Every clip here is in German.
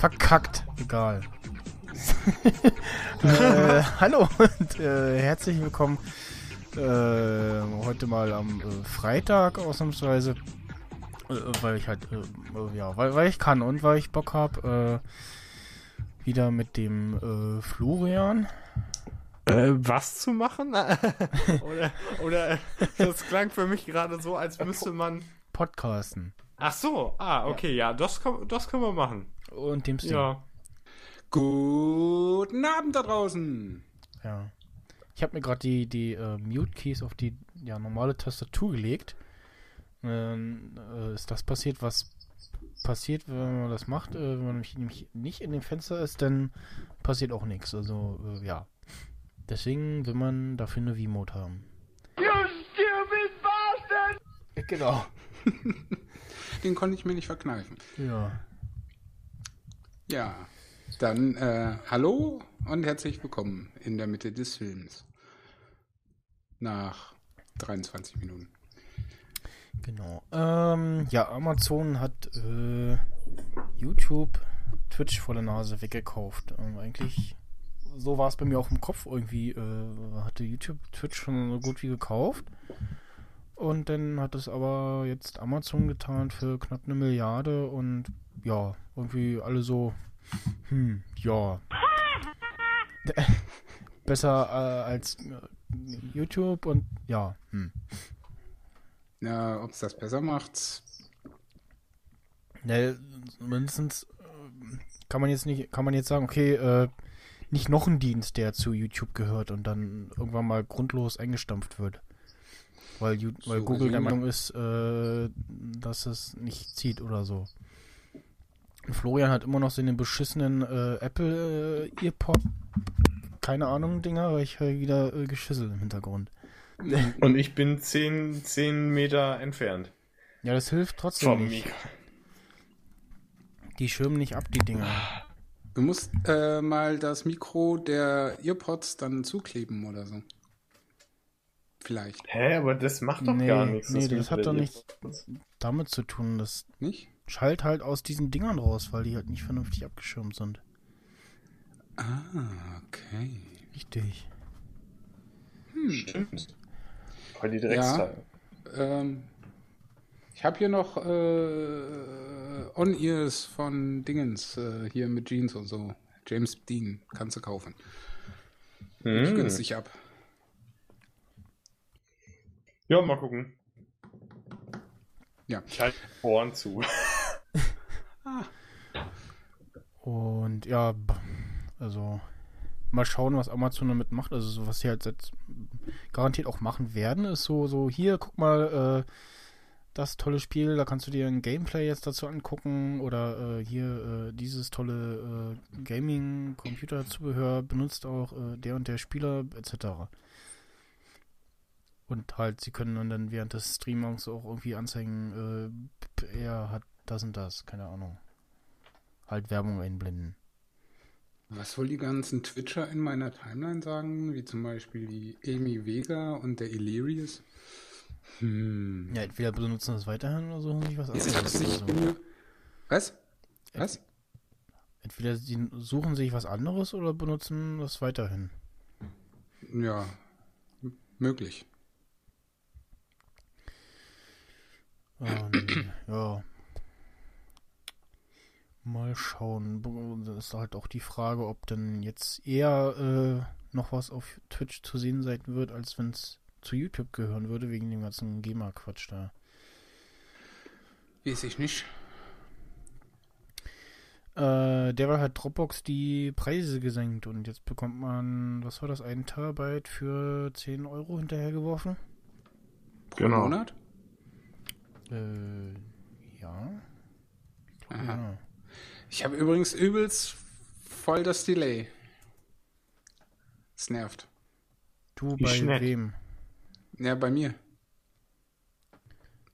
Verkackt. Egal. äh, hallo und äh, herzlich willkommen. Äh, heute mal am äh, Freitag ausnahmsweise. Äh, weil ich halt, äh, ja, weil, weil ich kann und weil ich Bock habe. wieder mit dem Florian. was zu machen? oder, oder das klang für mich gerade so, als müsste man. Podcasten. Ach so, ah, okay, ja, ja das, das können wir machen. Und dem Steam. Ja. Guten Abend da draußen. Ja. Ich habe mir gerade die, die äh, Mute-Keys auf die ja, normale Tastatur gelegt. Ähm, äh, ist das passiert, was passiert, wenn man das macht? Äh, wenn man nämlich nicht in dem Fenster ist, dann passiert auch nichts. Also, äh, ja. Deswegen will man dafür eine V-Mode haben. You stupid bastard! Genau. Den konnte ich mir nicht verkneifen. Ja. Ja, dann äh, hallo und herzlich willkommen in der Mitte des Films. Nach 23 Minuten. Genau. Ähm, ja, Amazon hat äh, YouTube, Twitch vor der Nase weggekauft. Ähm, eigentlich, so war es bei mir auch im Kopf. Irgendwie äh, hatte YouTube Twitch schon so gut wie gekauft. Und dann hat es aber jetzt Amazon getan für knapp eine Milliarde und ja, irgendwie alle so, hm, ja. Besser äh, als äh, YouTube und ja, hm. Ja, ob es das besser macht. Ne, mindestens äh, kann man jetzt nicht, kann man jetzt sagen, okay, äh, nicht noch ein Dienst, der zu YouTube gehört und dann irgendwann mal grundlos eingestampft wird. Weil, weil so, Google also der Meinung ist, äh, dass es nicht zieht oder so. Florian hat immer noch so den beschissenen äh, Apple äh, Earpod, keine Ahnung, Dinger, weil ich höre wieder äh, Geschissel im Hintergrund. Und ich bin 10, 10 Meter entfernt. Ja, das hilft trotzdem Vom nicht. Mikro. Die schirmen nicht ab, die Dinger. Du musst äh, mal das Mikro der Earpods dann zukleben oder so. Vielleicht. Hä, aber das macht doch nee, gar nichts. Nee, das, das hat doch nichts damit zu tun. Das nicht? Schallt halt aus diesen Dingern raus, weil die halt nicht vernünftig abgeschirmt sind. Ah, okay. Richtig. Hm. Stimmt. Weil die Drecksteile. Ja, ähm, ich habe hier noch äh, On-Ears von Dingens, äh, hier mit Jeans und so. James Dean, kannst du kaufen. Hm. Ich günstig ab. Ja, mal gucken. Ja. Ich halte Ohren zu. Und ja, also mal schauen, was Amazon damit macht. Also so, was sie halt jetzt garantiert auch machen werden, ist so, so hier, guck mal, äh, das tolle Spiel, da kannst du dir ein Gameplay jetzt dazu angucken oder äh, hier äh, dieses tolle äh, Gaming-Computer-Zubehör benutzt auch äh, der und der Spieler etc. Und halt, sie können dann während des Streamings auch irgendwie anzeigen, äh, er hat das und das, keine Ahnung. Halt Werbung einblenden. Was wohl die ganzen Twitcher in meiner Timeline sagen, wie zum Beispiel die Amy Vega und der Illyrius? Hm. Ja, entweder benutzen das weiterhin oder suchen sich was anderes. So. Was? Was? Entweder sie suchen sich was anderes oder benutzen das weiterhin. Ja, möglich. Und, ja. Mal schauen. Das ist halt auch die Frage, ob denn jetzt eher äh, noch was auf Twitch zu sehen sein wird, als wenn es zu YouTube gehören würde, wegen dem ganzen GEMA-Quatsch da. Weiß ich nicht. Äh, derweil hat Dropbox die Preise gesenkt und jetzt bekommt man, was war das, ein Terabyte für 10 Euro hinterhergeworfen? Pro genau. Monat? Äh, ja. Ich, ja. Ich habe übrigens übelst voll das Delay. Es nervt. Du Wie bei schnell? wem? Ja, bei mir.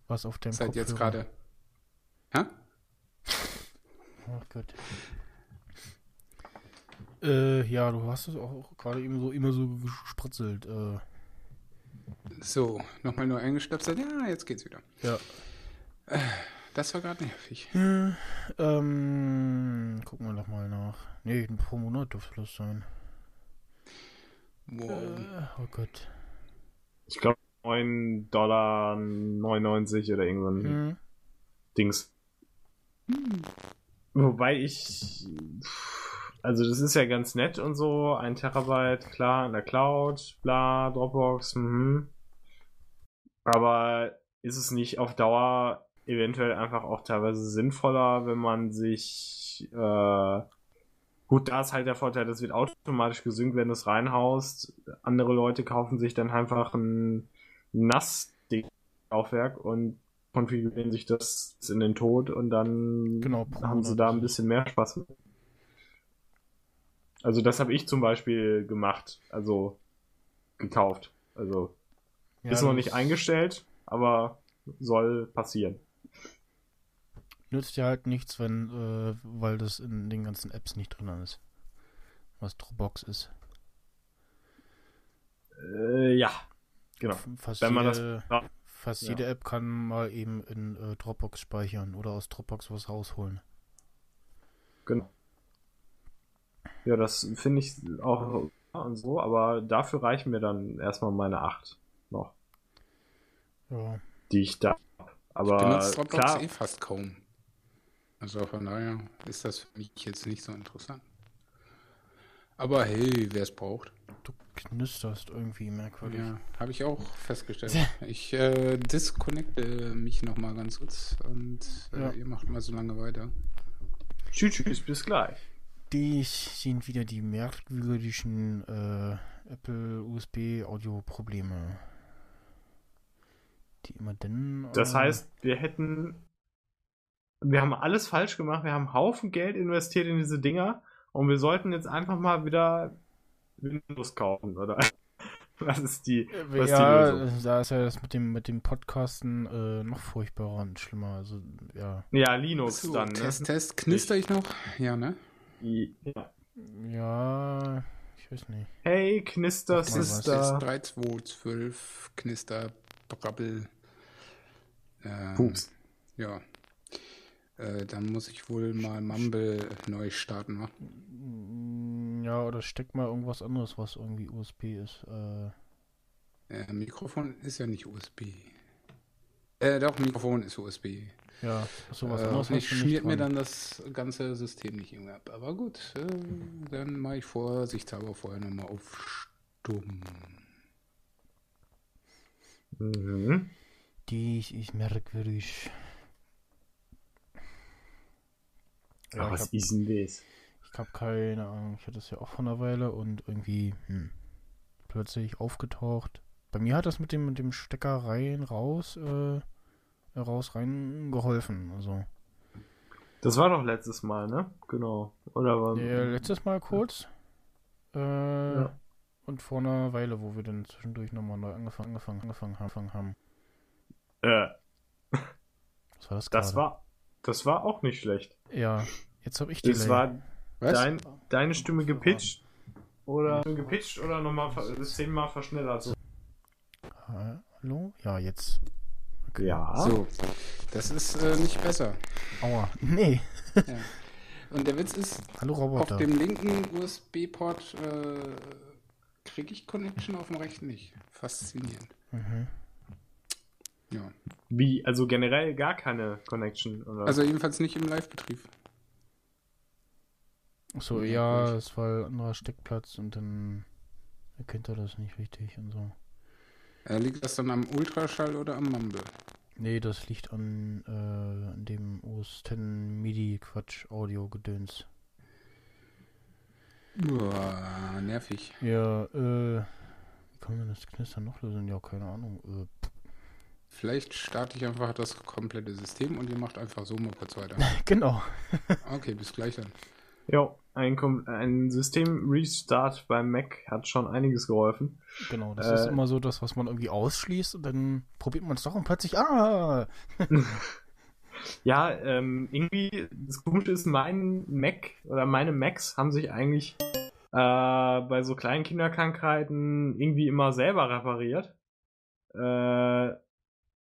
Was auf dem Seit jetzt gerade. Hä? Oh Gott. Äh, ja, du hast es auch gerade eben so immer so gespritzelt. Äh, So, nochmal nur eingestöpselt. Ja, jetzt geht's wieder. ja. Das war gerade nervig. Äh, ähm, gucken wir doch mal nach. Nee, pro Monat dürfte das sein. Wow. Äh, oh Gott. Ich glaube 9 Dollar 99 oder irgendwann Hm. Dings. Wobei ich. Also, das ist ja ganz nett und so. Ein Terabyte, klar, in der Cloud, bla, Dropbox, mhm. Aber ist es nicht auf Dauer eventuell einfach auch teilweise sinnvoller, wenn man sich. Äh, gut, da ist halt der Vorteil, das wird automatisch gesynkt, wenn du es reinhaust. Andere Leute kaufen sich dann einfach ein NAS-Laufwerk und konfigurieren sich das in den Tod und dann Genau, haben sie da ein bisschen mehr Spaß. mit. Also das habe ich zum Beispiel gemacht, also gekauft. Also Ja, ist noch nicht eingestellt, aber soll passieren. Nützt ja halt nichts, wenn, äh, weil das in den ganzen Apps nicht drin ist. Was Dropbox ist. Äh, ja, genau. Fast Wenn man jede, das fast ja. jede App kann mal eben in äh, Dropbox speichern oder aus Dropbox was rausholen. Genau. Ja, das finde ich auch und so, aber dafür reichen mir dann erstmal meine 8 noch, Ja. die ich da habe. Aber benutze Dropbox klar, eh fast kaum. Also von daher ist das für mich jetzt nicht so interessant. Aber hey, wer es braucht. Du knisterst irgendwie merkwürdig. Ja, habe ich auch festgestellt. Ich äh, disconnecte mich nochmal ganz kurz und äh, Ja. ihr macht mal so lange weiter. tschüss, tschüss, bis gleich. Dies sind wieder die merkwürdigen äh, Apple USB Audio Probleme. Die immer dann. Das äh, heißt, wir hätten. Wir haben alles falsch gemacht. Wir haben einen Haufen Geld investiert in diese Dinger und wir sollten jetzt einfach mal wieder Windows kaufen, oder? Was ist die, was ja, die Lösung? da ist ja das mit dem mit dem Podcasten äh, noch furchtbarer und schlimmer. Also ja, Ja, Linux So, dann, ne? Test, Test. Knister ich noch? Ja, ne? Ja. ja, ich weiß nicht. Hey, Knister. Sister. 3, 2, 12, Knister, Brabbel. Ähm, Pups. Ja. Äh, dann muss ich wohl mal Mumble neu starten, wa? Ja, oder steck mal irgendwas anderes, was irgendwie USB ist. Äh, Äh, Mikrofon ist ja nicht USB. Äh, doch, Mikrofon ist USB. ja, sowas äh, anderes. nicht schmiert mir dann das ganze System nicht irgendwie ab. Aber gut, äh, dann mache ich vorsichtshalber vorher nochmal auf stumm. Mhm. Dies ist merkwürdig. Ja, was hab- ist denn das? Ich habe keine Ahnung. Ich hatte das ja auch vor einer Weile und irgendwie hm, plötzlich aufgetaucht. Bei mir hat das mit dem mit dem Stecker rein raus äh, raus rein geholfen. Also Das war doch letztes Mal, ne? Genau. Oder war ja, letztes Mal kurz äh, Ja. und vor einer Weile, wo wir dann zwischendurch nochmal neu angefangen angefangen angefangen angefangen haben. äh, Was war das das war das war auch nicht schlecht. ja. Jetzt habe ich die Das war dein, deine Stimme gepitcht oder gepitcht oder nochmal zehnmal verschnellert. Hallo? Ja, jetzt. Ja. So, das ist äh, nicht besser. Aua. Nee. Ja. Und der Witz ist, Hallo auf dem linken USB-Port äh, kriege ich Connection, auf dem rechten nicht. Faszinierend. Mhm. Ja. Wie, also generell gar keine Connection, oder? Also jedenfalls nicht im Live-Betrieb. So, Ja, es war ein anderer Steckplatz und dann erkennt er das nicht richtig und so. Äh, liegt das dann am Ultraschall oder am Mumble? Nee, das liegt an, äh, an dem OS 10 MIDI Quatsch Audio Gedöns. Uah, nervig. Ja, äh, wie kann man das Knistern noch lösen? Ja, keine Ahnung. Äh, Vielleicht starte ich einfach das komplette System und ihr macht einfach so mal kurz weiter. genau. Okay, bis gleich dann. Jo. ein, ein System-Restart beim Mac hat schon einiges geholfen. Genau, das äh, ist immer so das, was man irgendwie ausschließt und dann probiert man es doch und plötzlich, ah! ja, ähm, irgendwie, das Komische ist, mein Mac oder meine Macs haben sich eigentlich äh, bei so kleinen Kinderkrankheiten irgendwie immer selber repariert. Äh,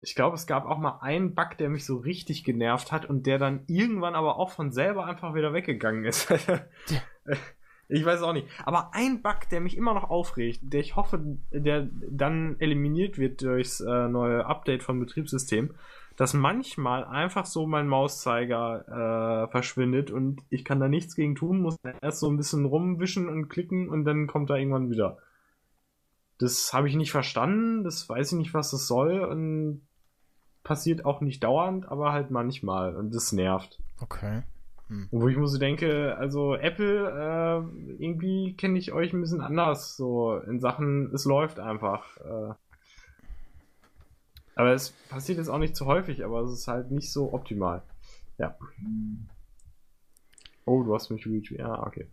ich glaube, es gab auch mal einen Bug, der mich so richtig genervt hat und der dann irgendwann aber auch von selber einfach wieder weggegangen ist. ich weiß auch nicht. Aber ein Bug, der mich immer noch aufregt, der ich hoffe, der dann eliminiert wird durchs äh, neue Update vom Betriebssystem, dass manchmal einfach so mein Mauszeiger äh, verschwindet und ich kann da nichts gegen tun, muss erst so ein bisschen rumwischen und klicken und dann kommt er irgendwann wieder. Das habe ich nicht verstanden, das weiß ich nicht, was das soll und passiert auch nicht dauernd, aber halt manchmal und das nervt. Okay. Hm. Wo ich mir so denke, also Apple, äh, irgendwie kenne ich euch ein bisschen anders, so in Sachen, es läuft einfach. Äh. Aber es passiert jetzt auch nicht zu häufig, aber es ist halt nicht so optimal. Ja. Oh, du hast mich retweetet. Ja, okay.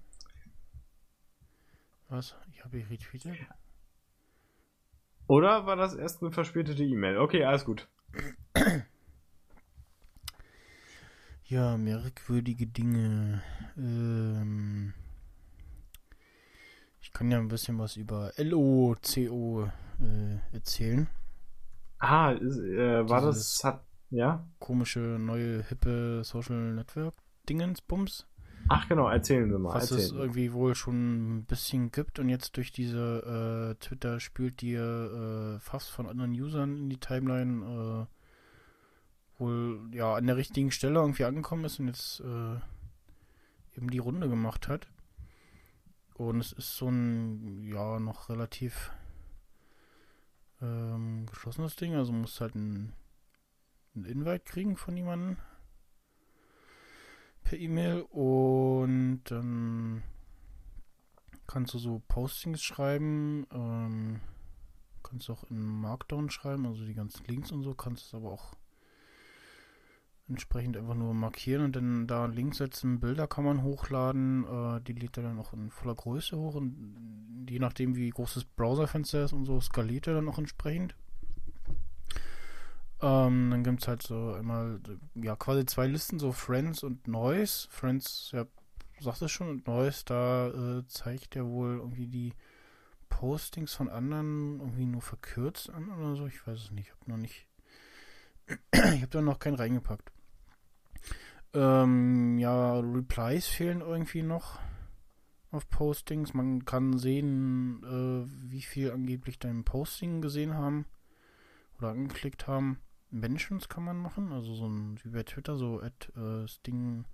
Was? Ich habe retweetet? Oder war das erst eine verspätete E-Mail? Okay, alles gut. Ja, merkwürdige Dinge. Ähm, ich kann ja ein bisschen was über LOCO äh, erzählen. Ah, ist, äh, war Dieses das hat ja komische neue hippe Social Network Dingensbums? Ach genau, erzählen Sie mal. Was erzählen. es irgendwie wohl schon ein bisschen gibt und jetzt durch diese äh, Twitter spült die äh, fast von anderen Usern in die Timeline äh, wohl ja an der richtigen Stelle irgendwie angekommen ist und jetzt äh, eben die Runde gemacht hat. Und es ist so ein ja noch relativ ähm, geschlossenes Ding, also muss halt ein, ein Invite kriegen von jemandem per E-Mail und dann kannst du so Postings schreiben, ähm, kannst auch in Markdown schreiben, also die ganzen Links und so, kannst es aber auch entsprechend einfach nur markieren und dann da Links setzen, Bilder kann man hochladen, äh, die lädt er dann auch in voller Größe hoch und je nachdem wie groß das Browserfenster ist und so skaliert er dann auch entsprechend. Ähm, dann gibt es halt so einmal, ja, quasi zwei Listen, so Friends und Noise. Friends, ja, sagt es schon, und Noise, da äh, zeigt er wohl irgendwie die Postings von anderen irgendwie nur verkürzt an oder so. Ich weiß es nicht. Ich habe noch nicht. ich habe da noch keinen reingepackt. Ähm, ja, Replies fehlen irgendwie noch auf Postings. Man kann sehen, äh, wie viel angeblich dein Posting gesehen haben oder angeklickt haben. Mentions kann man machen, also so ein, wie bei Twitter, so at äh, Sting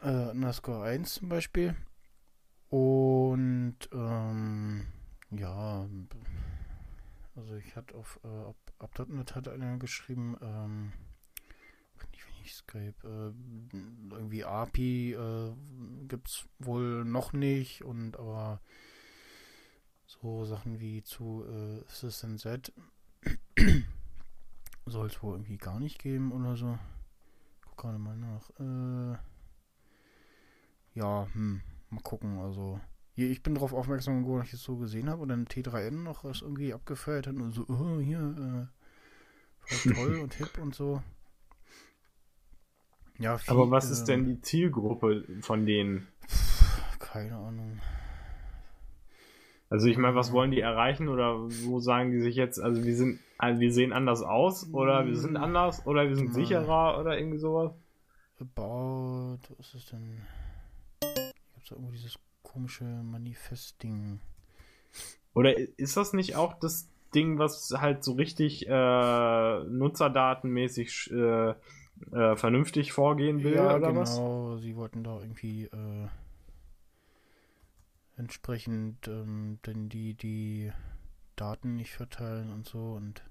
äh, underscore 1 zum Beispiel. Und ähm, ja, also ich hatte auf äh, Up.net hat einer geschrieben, ähm, nicht Skype, äh, irgendwie API äh, es wohl noch nicht und aber so Sachen wie zu äh, Assistant Z soll es wohl irgendwie gar nicht geben oder so. Guck gerade mal nach. Äh, ja, hm, mal gucken. Also, hier, ich bin darauf aufmerksam geworden, dass ich es so gesehen habe und dann T3N noch was irgendwie abgefeiert hat und so, oh, hier, äh, voll toll und hip und so. Ja, viel, Aber was ist denn die Zielgruppe von denen? Keine Ahnung. Also ich meine, was wollen die erreichen oder wo sagen die sich jetzt, also wir sind, also wir sehen anders aus oder wir sind anders oder wir sind sicherer oder irgendwie sowas? About, was ist denn? Gibt es da irgendwo dieses komische Manifest-Ding? Oder ist das nicht auch das Ding, was halt so richtig äh, nutzerdatenmäßig äh, äh, vernünftig vorgehen will ja, oder genau. was? Genau, sie wollten da irgendwie äh, entsprechend ähm, denn die, die Daten nicht verteilen und so und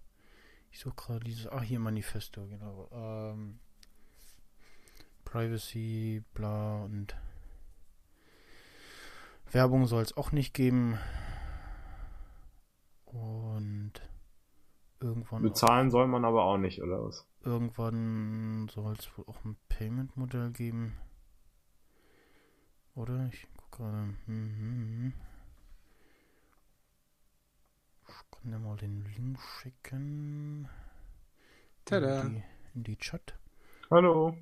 ich suche gerade dieses, ach hier Manifesto, genau. Ähm, Privacy, bla und Werbung soll es auch nicht geben. Und irgendwann. Bezahlen auch, soll man aber auch nicht, oder was? Irgendwann soll es wohl auch ein Payment-Modell geben. Oder? Ich guck gerade. Hm, hm, hm. Ich kann dir mal den Link schicken. Tada. In die, in die Chat. Hallo.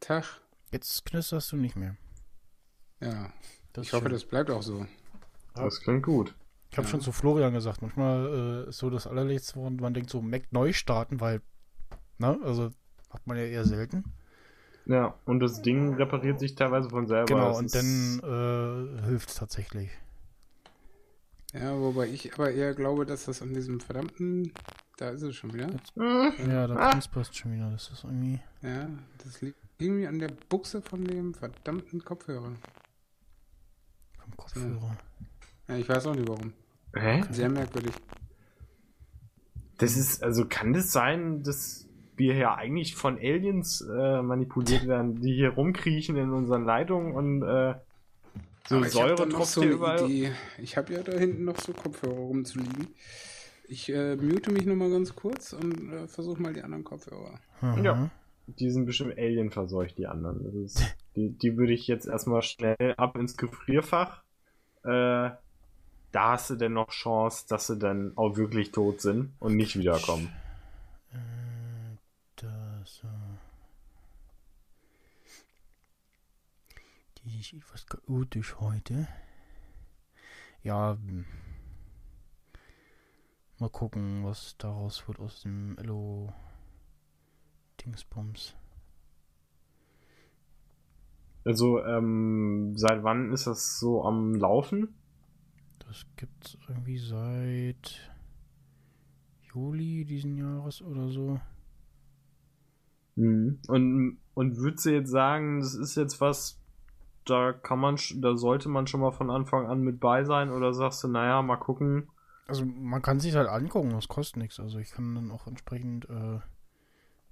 Tag. Jetzt knisterst du nicht mehr. Ja. Das ich hoffe, schön. das bleibt auch so. Das klingt gut. Ich habe Ja. schon zu Florian gesagt, manchmal äh, ist so das allerletzte, woran man denkt, so Mac neu starten, weil, ne, also hat man ja eher selten. Ja, und das Ding repariert sich teilweise von selber. Genau, Das und dann äh, hilft es tatsächlich. Ja, wobei ich aber eher glaube, dass das an diesem verdammten. Da ist es schon wieder. Hm, Ja, da Ah. knusperst schon wieder. Das ist irgendwie. Ja, das liegt irgendwie an der Buchse von dem verdammten Kopfhörer. Vom Kopfhörer. Ja, ich weiß auch nicht warum. Hä? Sehr merkwürdig. Das ist, also kann das sein, dass wir ja eigentlich von Aliens äh, manipuliert werden, die hier rumkriechen in unseren Leitungen und äh, so Aber ich Säure hab da noch tropft so überall. Idee. Ich habe ja da hinten noch so Kopfhörer rumzuliegen. Ich äh, mute mich noch mal ganz kurz und äh, versuche mal die anderen Kopfhörer. Aha. Ja. Die sind bestimmt Alien verseucht, die anderen. Das ist, die, die würde ich jetzt erstmal schnell ab ins Gefrierfach. Äh, da hast du denn noch Chance, dass sie dann auch wirklich tot sind und nicht wiederkommen. Äh, das. Äh, die ist etwas chaotisch heute. Ja. hm. Mal gucken, was daraus wird aus dem Elo Dingsbums. Also, ähm, seit wann ist das so am Laufen? Das gibt's irgendwie seit Juli diesen Jahres oder so. Mhm. Und, und würdest du jetzt sagen, das ist jetzt was, da kann man, da sollte man schon mal von Anfang an mit bei sein oder sagst du, naja, mal gucken. Also man kann sich halt angucken, das kostet nichts. Also ich kann dann auch entsprechend äh,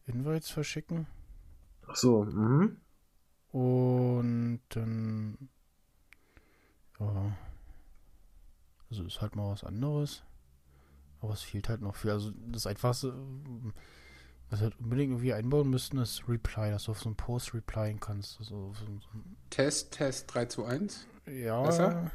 Invites verschicken. Ach so, mhm. Und dann. Ja. Also ist halt mal was anderes. Aber es fehlt halt noch viel. Also das einfachste, was wir halt unbedingt irgendwie einbauen müssten, ist Reply, dass du auf so einen Post replyen kannst. Also so, Test, Test 3 zu 1. ja. Besser?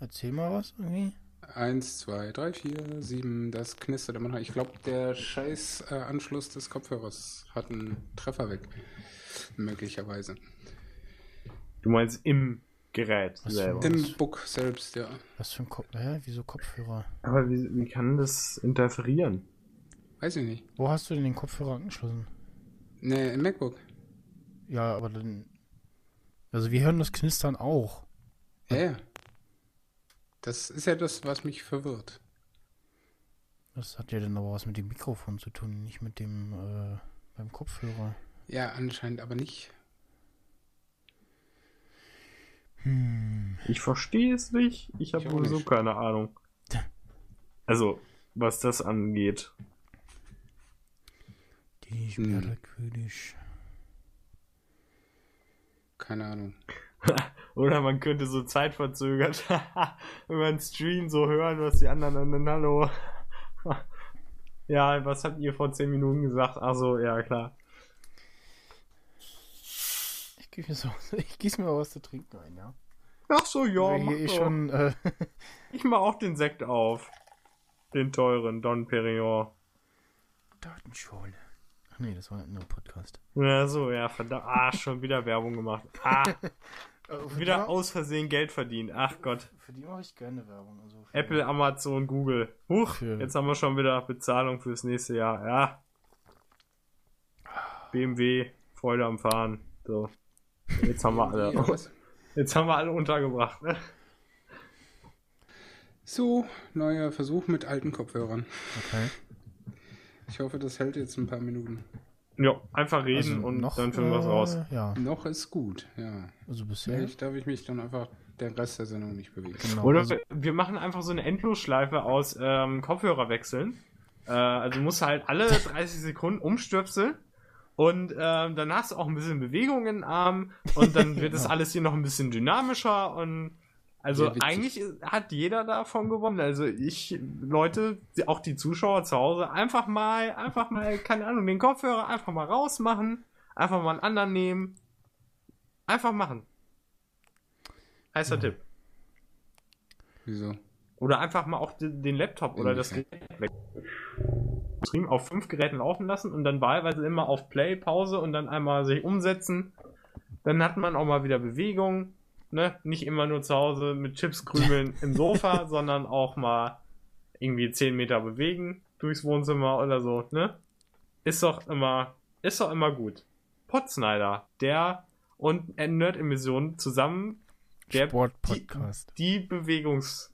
Erzähl mal was irgendwie. 1, 2, 3, 4, 7. Das knistert immer noch. Ich glaube, der scheiß äh, Anschluss des Kopfhörers hat einen Treffer weg. Möglicherweise. Du meinst im Gerät Was selber. Im Book selbst, ja. Was für ein Kopf. Hä? Wieso Kopfhörer? Aber wie, wie kann das interferieren? Weiß ich nicht. Wo hast du denn den Kopfhörer angeschlossen? Ne, im MacBook. Ja, aber dann. Also wir hören das Knistern auch. Ja, ja. Das ist ja das, was mich verwirrt. Das hat ja dann aber was mit dem Mikrofon zu tun, nicht mit dem äh, beim Kopfhörer. Ja, anscheinend aber nicht. Hm. Ich verstehe es nicht. Ich habe sowieso nicht. keine Ahnung. Also, was das angeht. Ist Hm. merkwürdig. Keine Ahnung. Oder man könnte so zeitverzögert über den Stream so hören, was die anderen und dann hallo. ja, was habt ihr vor 10 Minuten gesagt? Achso, ja klar. Ich gieße mir, so, ich gieß mir mal was zu trinken ein, ja. Ach so, ja, hier eh doch. schon äh, Ich mach auch den Sekt auf. Den teuren Don Perignon. Datenschule. Ach nee, das war ein anderer Podcast. Ja, so, ja, verdammt. Ah, schon wieder Werbung gemacht. Ah, Äh, wieder aus Versehen Geld verdient. Ach Gott. Für die mache ich gerne Werbung. Also Apple, Amazon, Google. Huch, Für- jetzt haben wir schon wieder Bezahlung fürs nächste Jahr. Ja. BMW, Freude am Fahren. So. Jetzt haben wir alle. Jetzt haben wir alle untergebracht. Ne? So, neuer Versuch mit alten Kopfhörern. Okay. Ich hoffe, das hält jetzt ein paar Minuten. Ja, einfach reden Also und noch, dann finden wir es äh, raus. Ja, Noch ist gut, ja. also bisher. Vielleicht darf ich mich dann einfach der Rest der Sendung nicht bewegen. Genau, Oder also, wir- machen einfach so eine Endlosschleife aus ähm, Kopfhörer wechseln. Äh, also du musst halt alle 30 Sekunden umstöpseln. Und ähm, dann hast du auch ein bisschen Bewegung in den Arm und dann wird das alles hier noch ein bisschen dynamischer und also witzig. eigentlich hat jeder davon gewonnen. Also ich, Leute, auch die Zuschauer zu Hause, einfach mal, einfach mal, keine Ahnung, den Kopfhörer einfach mal rausmachen, einfach mal einen anderen nehmen. Einfach machen. Heißer Mhm. Tipp. Wieso? Oder einfach mal auch den, Laptop oder das? Gerät weg. Stream auf fünf Geräten laufen lassen und dann wahlweise immer auf Play, Pause und dann einmal sich umsetzen. Dann hat man auch mal wieder Bewegung. Ne? Nicht immer nur zu Hause mit Chips krümeln im Sofa, sondern auch mal irgendwie 10 Meter bewegen durchs Wohnzimmer oder so. Ne? Ist doch immer, ist doch immer gut. Potsnyder, der und Nerd-Emission zusammen der, Sportpodcast. die Bewegungs.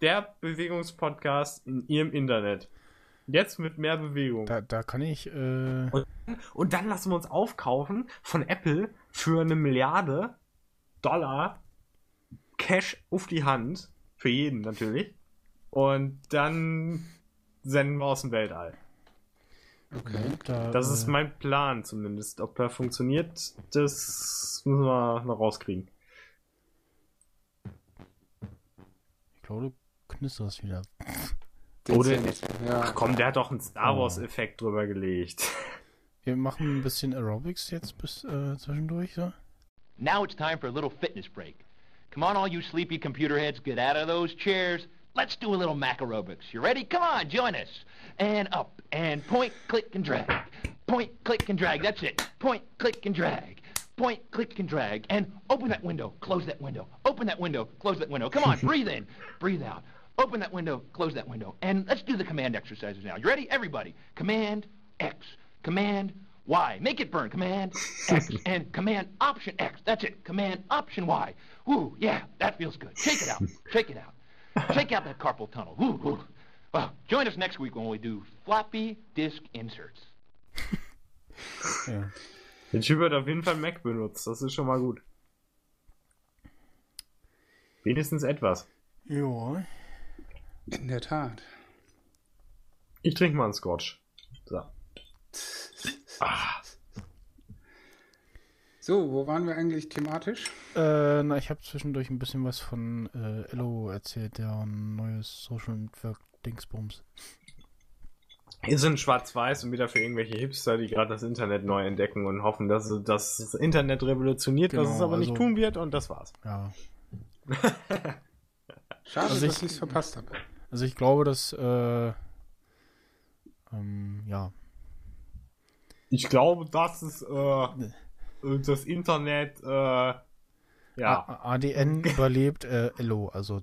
Der Bewegungspodcast in ihrem Internet. Jetzt mit mehr Bewegung. Da, da kann ich, äh, Und dann lassen wir uns aufkaufen von Apple für eine Milliarde Dollar Cash auf die Hand. Für jeden natürlich. Und dann senden wir aus dem Weltall. Okay. da, Das ist äh, mein Plan zumindest. Ob er funktioniert, das müssen wir noch rauskriegen. Ich glaube, du knisterst wieder. Oder-. Ja. Ach komm, der hat doch einen Star Oh. Wars-Effekt drüber gelegt. Wir machen ein bisschen Aerobics jetzt bis äh, zwischendurch, so. Now it's time for a little fitness break. Come on, all you sleepy computer heads, get out of those chairs. Let's do a little mac aerobics. You ready? Come on, join us. And up, and point, click, and drag. Point, click, and drag. That's it. Point, click, and drag. Point, click, and drag. And open that window, close that window. Open that window, close that window. Come on, breathe in, breathe out. Open that window, close that window. And let's do the command exercises now. You ready? Everybody. Command X. Command Y. Make it burn. Command X. and Command Option X. That's it. Command Option Y. Woo, yeah, that feels good. Shake it out. Shake it out. Shake out that carpal tunnel. Woo, woo. Well, join us next week when we do floppy disk inserts. Ja. Der Typ hat auf jeden Fall Mac benutzt. Das ist schon mal gut. Wenigstens etwas. Ja. In der Tat. Ich trinke mal einen Scotch. So. Ah, So, wo waren wir eigentlich thematisch? Äh, na, ich habe zwischendurch ein bisschen was von äh, Ello erzählt, der ein neues Social Network Dingsbums. wir sind schwarz-weiß und wieder für irgendwelche Hipster, die gerade das Internet neu entdecken und hoffen, dass dass das Internet revolutioniert, was Genau, es aber nicht also- tun wird und das war's. Ja. Schade, Also dass ich- ich es verpasst habe. Also ich glaube, dass äh, ähm, ja. Ich glaube, dass es äh, das Internet äh, ja ADN überlebt äh, Ello, also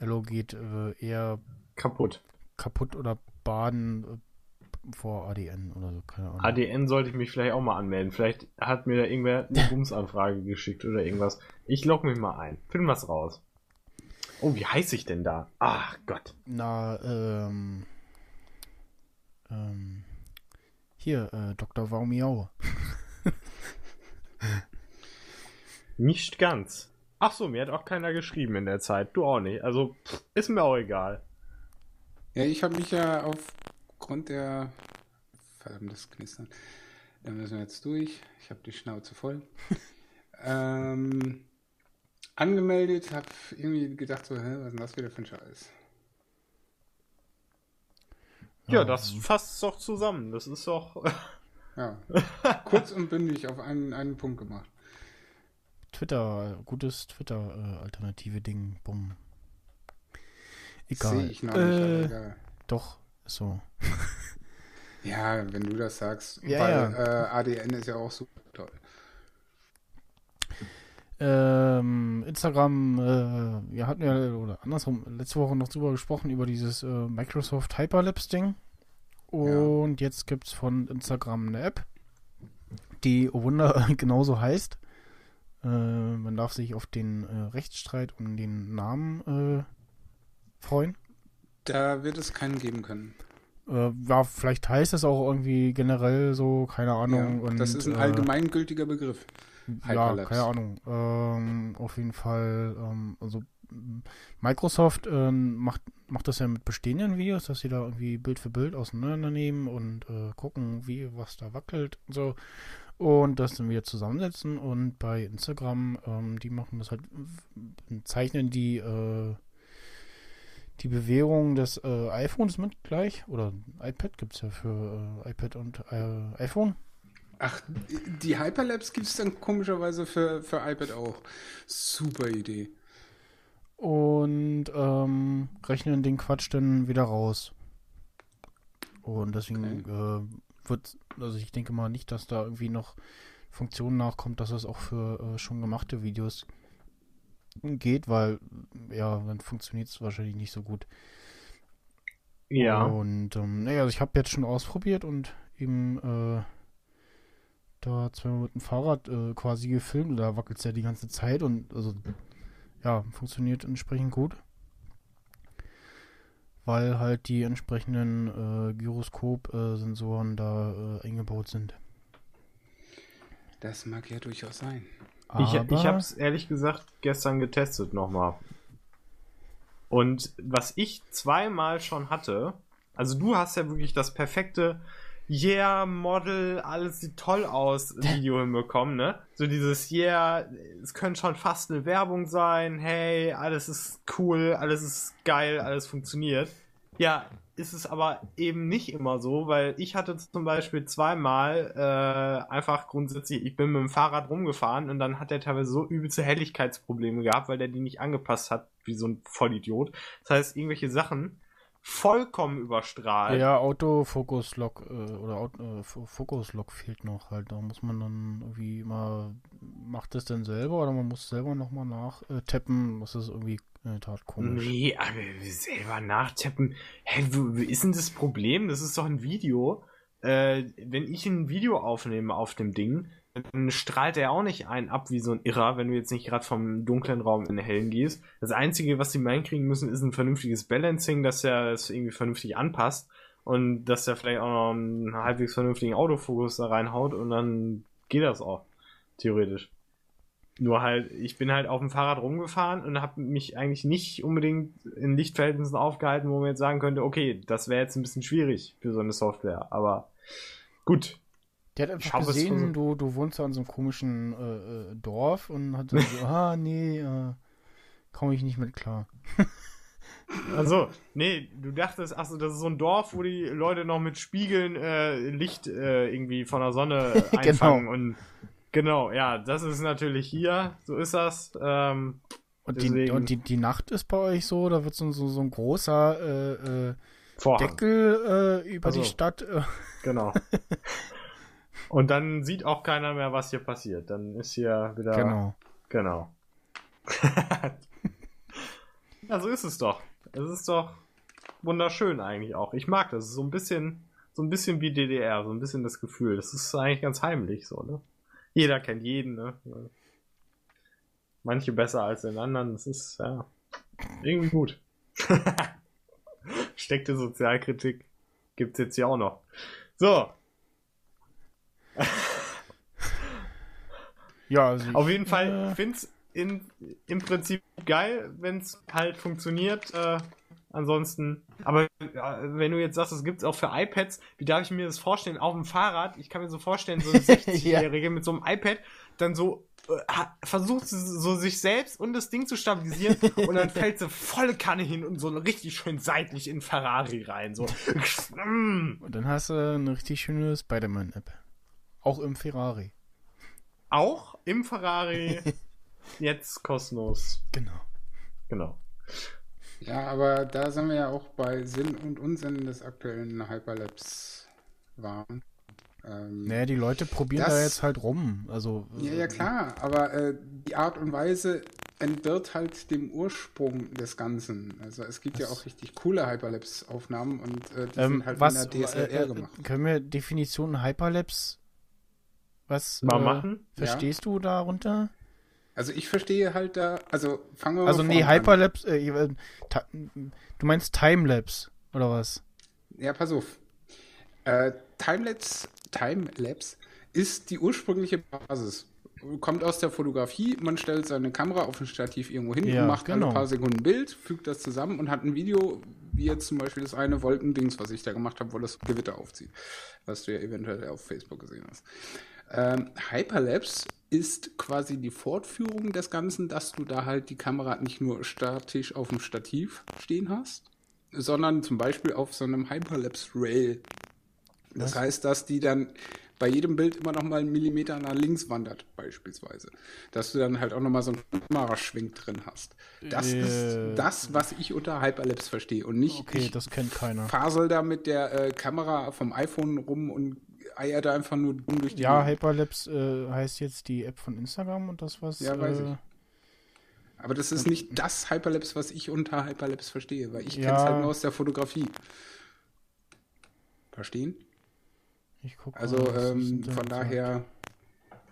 Ello geht äh, eher kaputt. kaputt oder baden äh, vor ADN oder so, keine Ahnung. ADN sollte ich mich vielleicht auch mal anmelden. Vielleicht hat mir da irgendwer eine Bumsanfrage geschickt oder irgendwas. Ich logge mich mal ein. Finden was raus. Oh, wie heiß ich denn da? Ach Gott. Na, ähm, ähm, hier, äh, Dr. Waumiau. Nicht ganz. Ach so, mir hat auch keiner geschrieben in der Zeit. Du auch nicht. Also, pff, ist mir auch egal. Ja, ich habe mich ja aufgrund der. Verdammtes Knistern. Da müssen wir jetzt durch. Ich habe die Schnauze voll. ähm, angemeldet, habe irgendwie gedacht, so, hä, was ist denn das wieder für ein Scheiß? Ja, das fasst doch zusammen. Das ist doch. Ja. Kurz und bündig auf einen, einen Punkt gemacht. Twitter, gutes Twitter-alternative Ding, bumm. Sehe Egal. ich noch nicht, aber äh, egal. doch, so. Ja, wenn du das sagst. Ja, weil ja. Äh, ADN ist ja auch super toll. Ähm, Instagram, äh, wir hatten ja, oder andersrum, letzte Woche noch drüber gesprochen, über dieses äh, Microsoft Hyperlapse-Ding. Und jetzt gibt's von Instagram eine App, die, oh Wunder, genauso heißt. Äh, man darf sich auf den äh, Rechtsstreit um den Namen äh, freuen. Da wird es keinen geben können. Äh, ja, vielleicht heißt es auch irgendwie generell so, keine Ahnung. Ja, und, das ist ein allgemeingültiger Begriff. Ja, keine Ahnung. Ähm, auf jeden Fall, ähm, also Microsoft ähm, macht, macht das ja mit bestehenden Videos, dass sie da irgendwie Bild für Bild auseinandernehmen und äh, gucken, wie was da wackelt und so. Und das dann wieder zusammensetzen. Und bei Instagram, ähm, die machen das halt, zeichnen die äh, die Bewährung des äh, iPhones mit gleich. Oder iPad gibt es ja für äh, iPad und äh, iPhone. Ach, die Hyperlapse gibt es dann komischerweise für, für iPad auch. Super Idee. Und ähm, rechnen den Quatsch dann wieder raus. Und deswegen äh, wird, also ich denke mal nicht, dass da irgendwie noch Funktionen nachkommt, dass das auch für äh, schon gemachte Videos geht, weil ja, dann funktioniert es wahrscheinlich nicht so gut. Ja. Und ähm, naja, also ich habe jetzt schon ausprobiert und eben äh, da zweimal mit dem Fahrrad äh, quasi gefilmt. Da wackelt es ja die ganze Zeit und also ja, funktioniert entsprechend gut. Weil halt die entsprechenden äh, Gyroskop-Sensoren da äh, eingebaut sind. Das mag ja durchaus sein. Ich, Aber, ich habe es ehrlich gesagt gestern getestet nochmal. Und was ich zweimal schon hatte, also du hast ja wirklich das perfekte Yeah, Model, alles sieht toll aus, Video hinbekommen, ne? So dieses Yeah, es könnte schon fast eine Werbung sein, hey, alles ist cool, alles ist geil, alles funktioniert. Ja, ist es aber eben nicht immer so, weil ich hatte zum Beispiel zweimal äh, einfach grundsätzlich, ich bin mit dem Fahrrad rumgefahren und dann hat er teilweise so übelste Helligkeitsprobleme gehabt, weil der die nicht angepasst hat, wie so ein Vollidiot. Das heißt, irgendwelche Sachen vollkommen überstrahlt. Ja, Autofokus-Lock äh, oder äh, Fo- Fokus-Lock fehlt noch halt. Da muss man dann irgendwie immer, macht das denn selber oder man muss selber nochmal nachtappen. Das ist irgendwie in der Tat komisch. Nee, aber selber nachtippen. Hä, wo ist denn das Problem? Das ist doch ein Video. Äh, wenn ich ein Video aufnehme auf dem Ding, dann strahlt er auch nicht einen ab wie so ein Irrer, wenn du jetzt nicht gerade vom dunklen Raum in den hellen gehst. Das Einzige, was die reinkriegen müssen, ist ein vernünftiges Balancing, dass er es irgendwie vernünftig anpasst und dass er vielleicht auch noch einen halbwegs vernünftigen Autofokus da reinhaut und dann geht das auch, theoretisch. Nur halt, ich bin halt auf dem Fahrrad rumgefahren und habe mich eigentlich nicht unbedingt in Lichtverhältnissen aufgehalten, wo man jetzt sagen könnte, okay, das wäre jetzt ein bisschen schwierig für so eine Software. Aber gut, Der hat einfach gesehen, du, du wohnst ja in so einem komischen äh, äh, Dorf und hat dann so, ah, nee, äh, komme ich nicht mit klar. Also, nee, du dachtest, achso, das ist so ein Dorf, wo die Leute noch mit Spiegeln äh, Licht äh, irgendwie von der Sonne einfangen und genau, ja, das ist natürlich hier, so ist das. Ähm, Und, die, und die, die Nacht ist bei euch so, da wird so, so, so ein großer äh, äh, Deckel äh, über Ach so. die Stadt. Genau. Und dann sieht auch keiner mehr, was hier passiert. Dann ist hier wieder Genau. Genau. ja, so ist es doch. Es ist doch wunderschön eigentlich auch. Ich mag das. Es ist so ein bisschen, so ein bisschen wie DDR, so ein bisschen das Gefühl. Das ist eigentlich ganz heimlich so, ne? Jeder kennt jeden, ne? Manche besser als den anderen. Das ist, ja, irgendwie gut. Steckte Sozialkritik gibt's jetzt hier auch noch. So, Ja, also Auf jeden Fall, äh, ich finde es im Prinzip geil, wenn es halt funktioniert. Äh, ansonsten, aber wenn du jetzt sagst, es gibt es auch für iPads, wie darf ich mir das vorstellen? Auf dem Fahrrad, ich kann mir so vorstellen, so ein 60-Jährige mit so einem iPad dann so äh, versucht sie so sich selbst und das Ding zu stabilisieren und dann fällt sie volle Kanne hin und so richtig schön seitlich in Ferrari rein. So. Mm. Und dann hast du eine richtig schöne Spider-Man-App. Auch im Ferrari. Auch im Ferrari jetzt kostenlos. Genau. Genau. Ja, aber da sind wir ja auch bei Sinn und Unsinn des aktuellen Hyperlapse waren. Ähm, Naja, die Leute probieren Das- da jetzt halt rum. Also, Ja, ja, klar, aber äh, die Art und Weise entwirrt halt dem Ursprung des Ganzen. Also es gibt ja auch richtig coole Hyperlapse-Aufnahmen und äh, die Ähm, sind halt was, in der DSLR äh, äh, gemacht. Können wir Definition Hyperlapse was Mal äh, machen? Verstehst du darunter? Also ich verstehe halt da, also fangen wir mal Also nee. Hyperlapse, äh, äh, ta- du meinst Timelapse oder was? Ja, pass auf. Äh, Timelapse, Timelapse ist die ursprüngliche Basis. Kommt aus der Fotografie, man stellt seine Kamera auf ein Stativ irgendwo hin Ja, und macht genau. alle paar Sekunden ein Bild, fügt das zusammen und hat ein Video, wie jetzt zum Beispiel das eine Wolkendings, was ich da gemacht habe, wo das Gewitter aufzieht, was du ja eventuell auf Facebook gesehen hast. Ähm, Hyperlapse ist quasi die Fortführung des Ganzen, dass du da halt die Kamera nicht nur statisch auf dem Stativ stehen hast, sondern zum Beispiel auf so einem Hyperlapse-Rail. Das Was? heißt, dass die dann bei jedem Bild immer noch mal einen Millimeter nach links wandert, beispielsweise. Dass du dann halt auch noch mal so einen Kameraschwenk drin hast. Das Äh. ist das, was ich unter Hyperlapse verstehe. Und nicht, Okay, ich das kennt keiner. fasel da mit der äh, Kamera vom iPhone rum und eier da einfach nur dumm durch die Ja. Hyperlapse äh, heißt jetzt die App von Instagram und das was. Ja, weiß äh, ich. Aber das ist nicht das Hyperlapse, was ich unter Hyperlapse verstehe, weil ich Ja. kenne es halt nur aus der Fotografie. Verstehen? Ich guck Also mal, ähm, von daher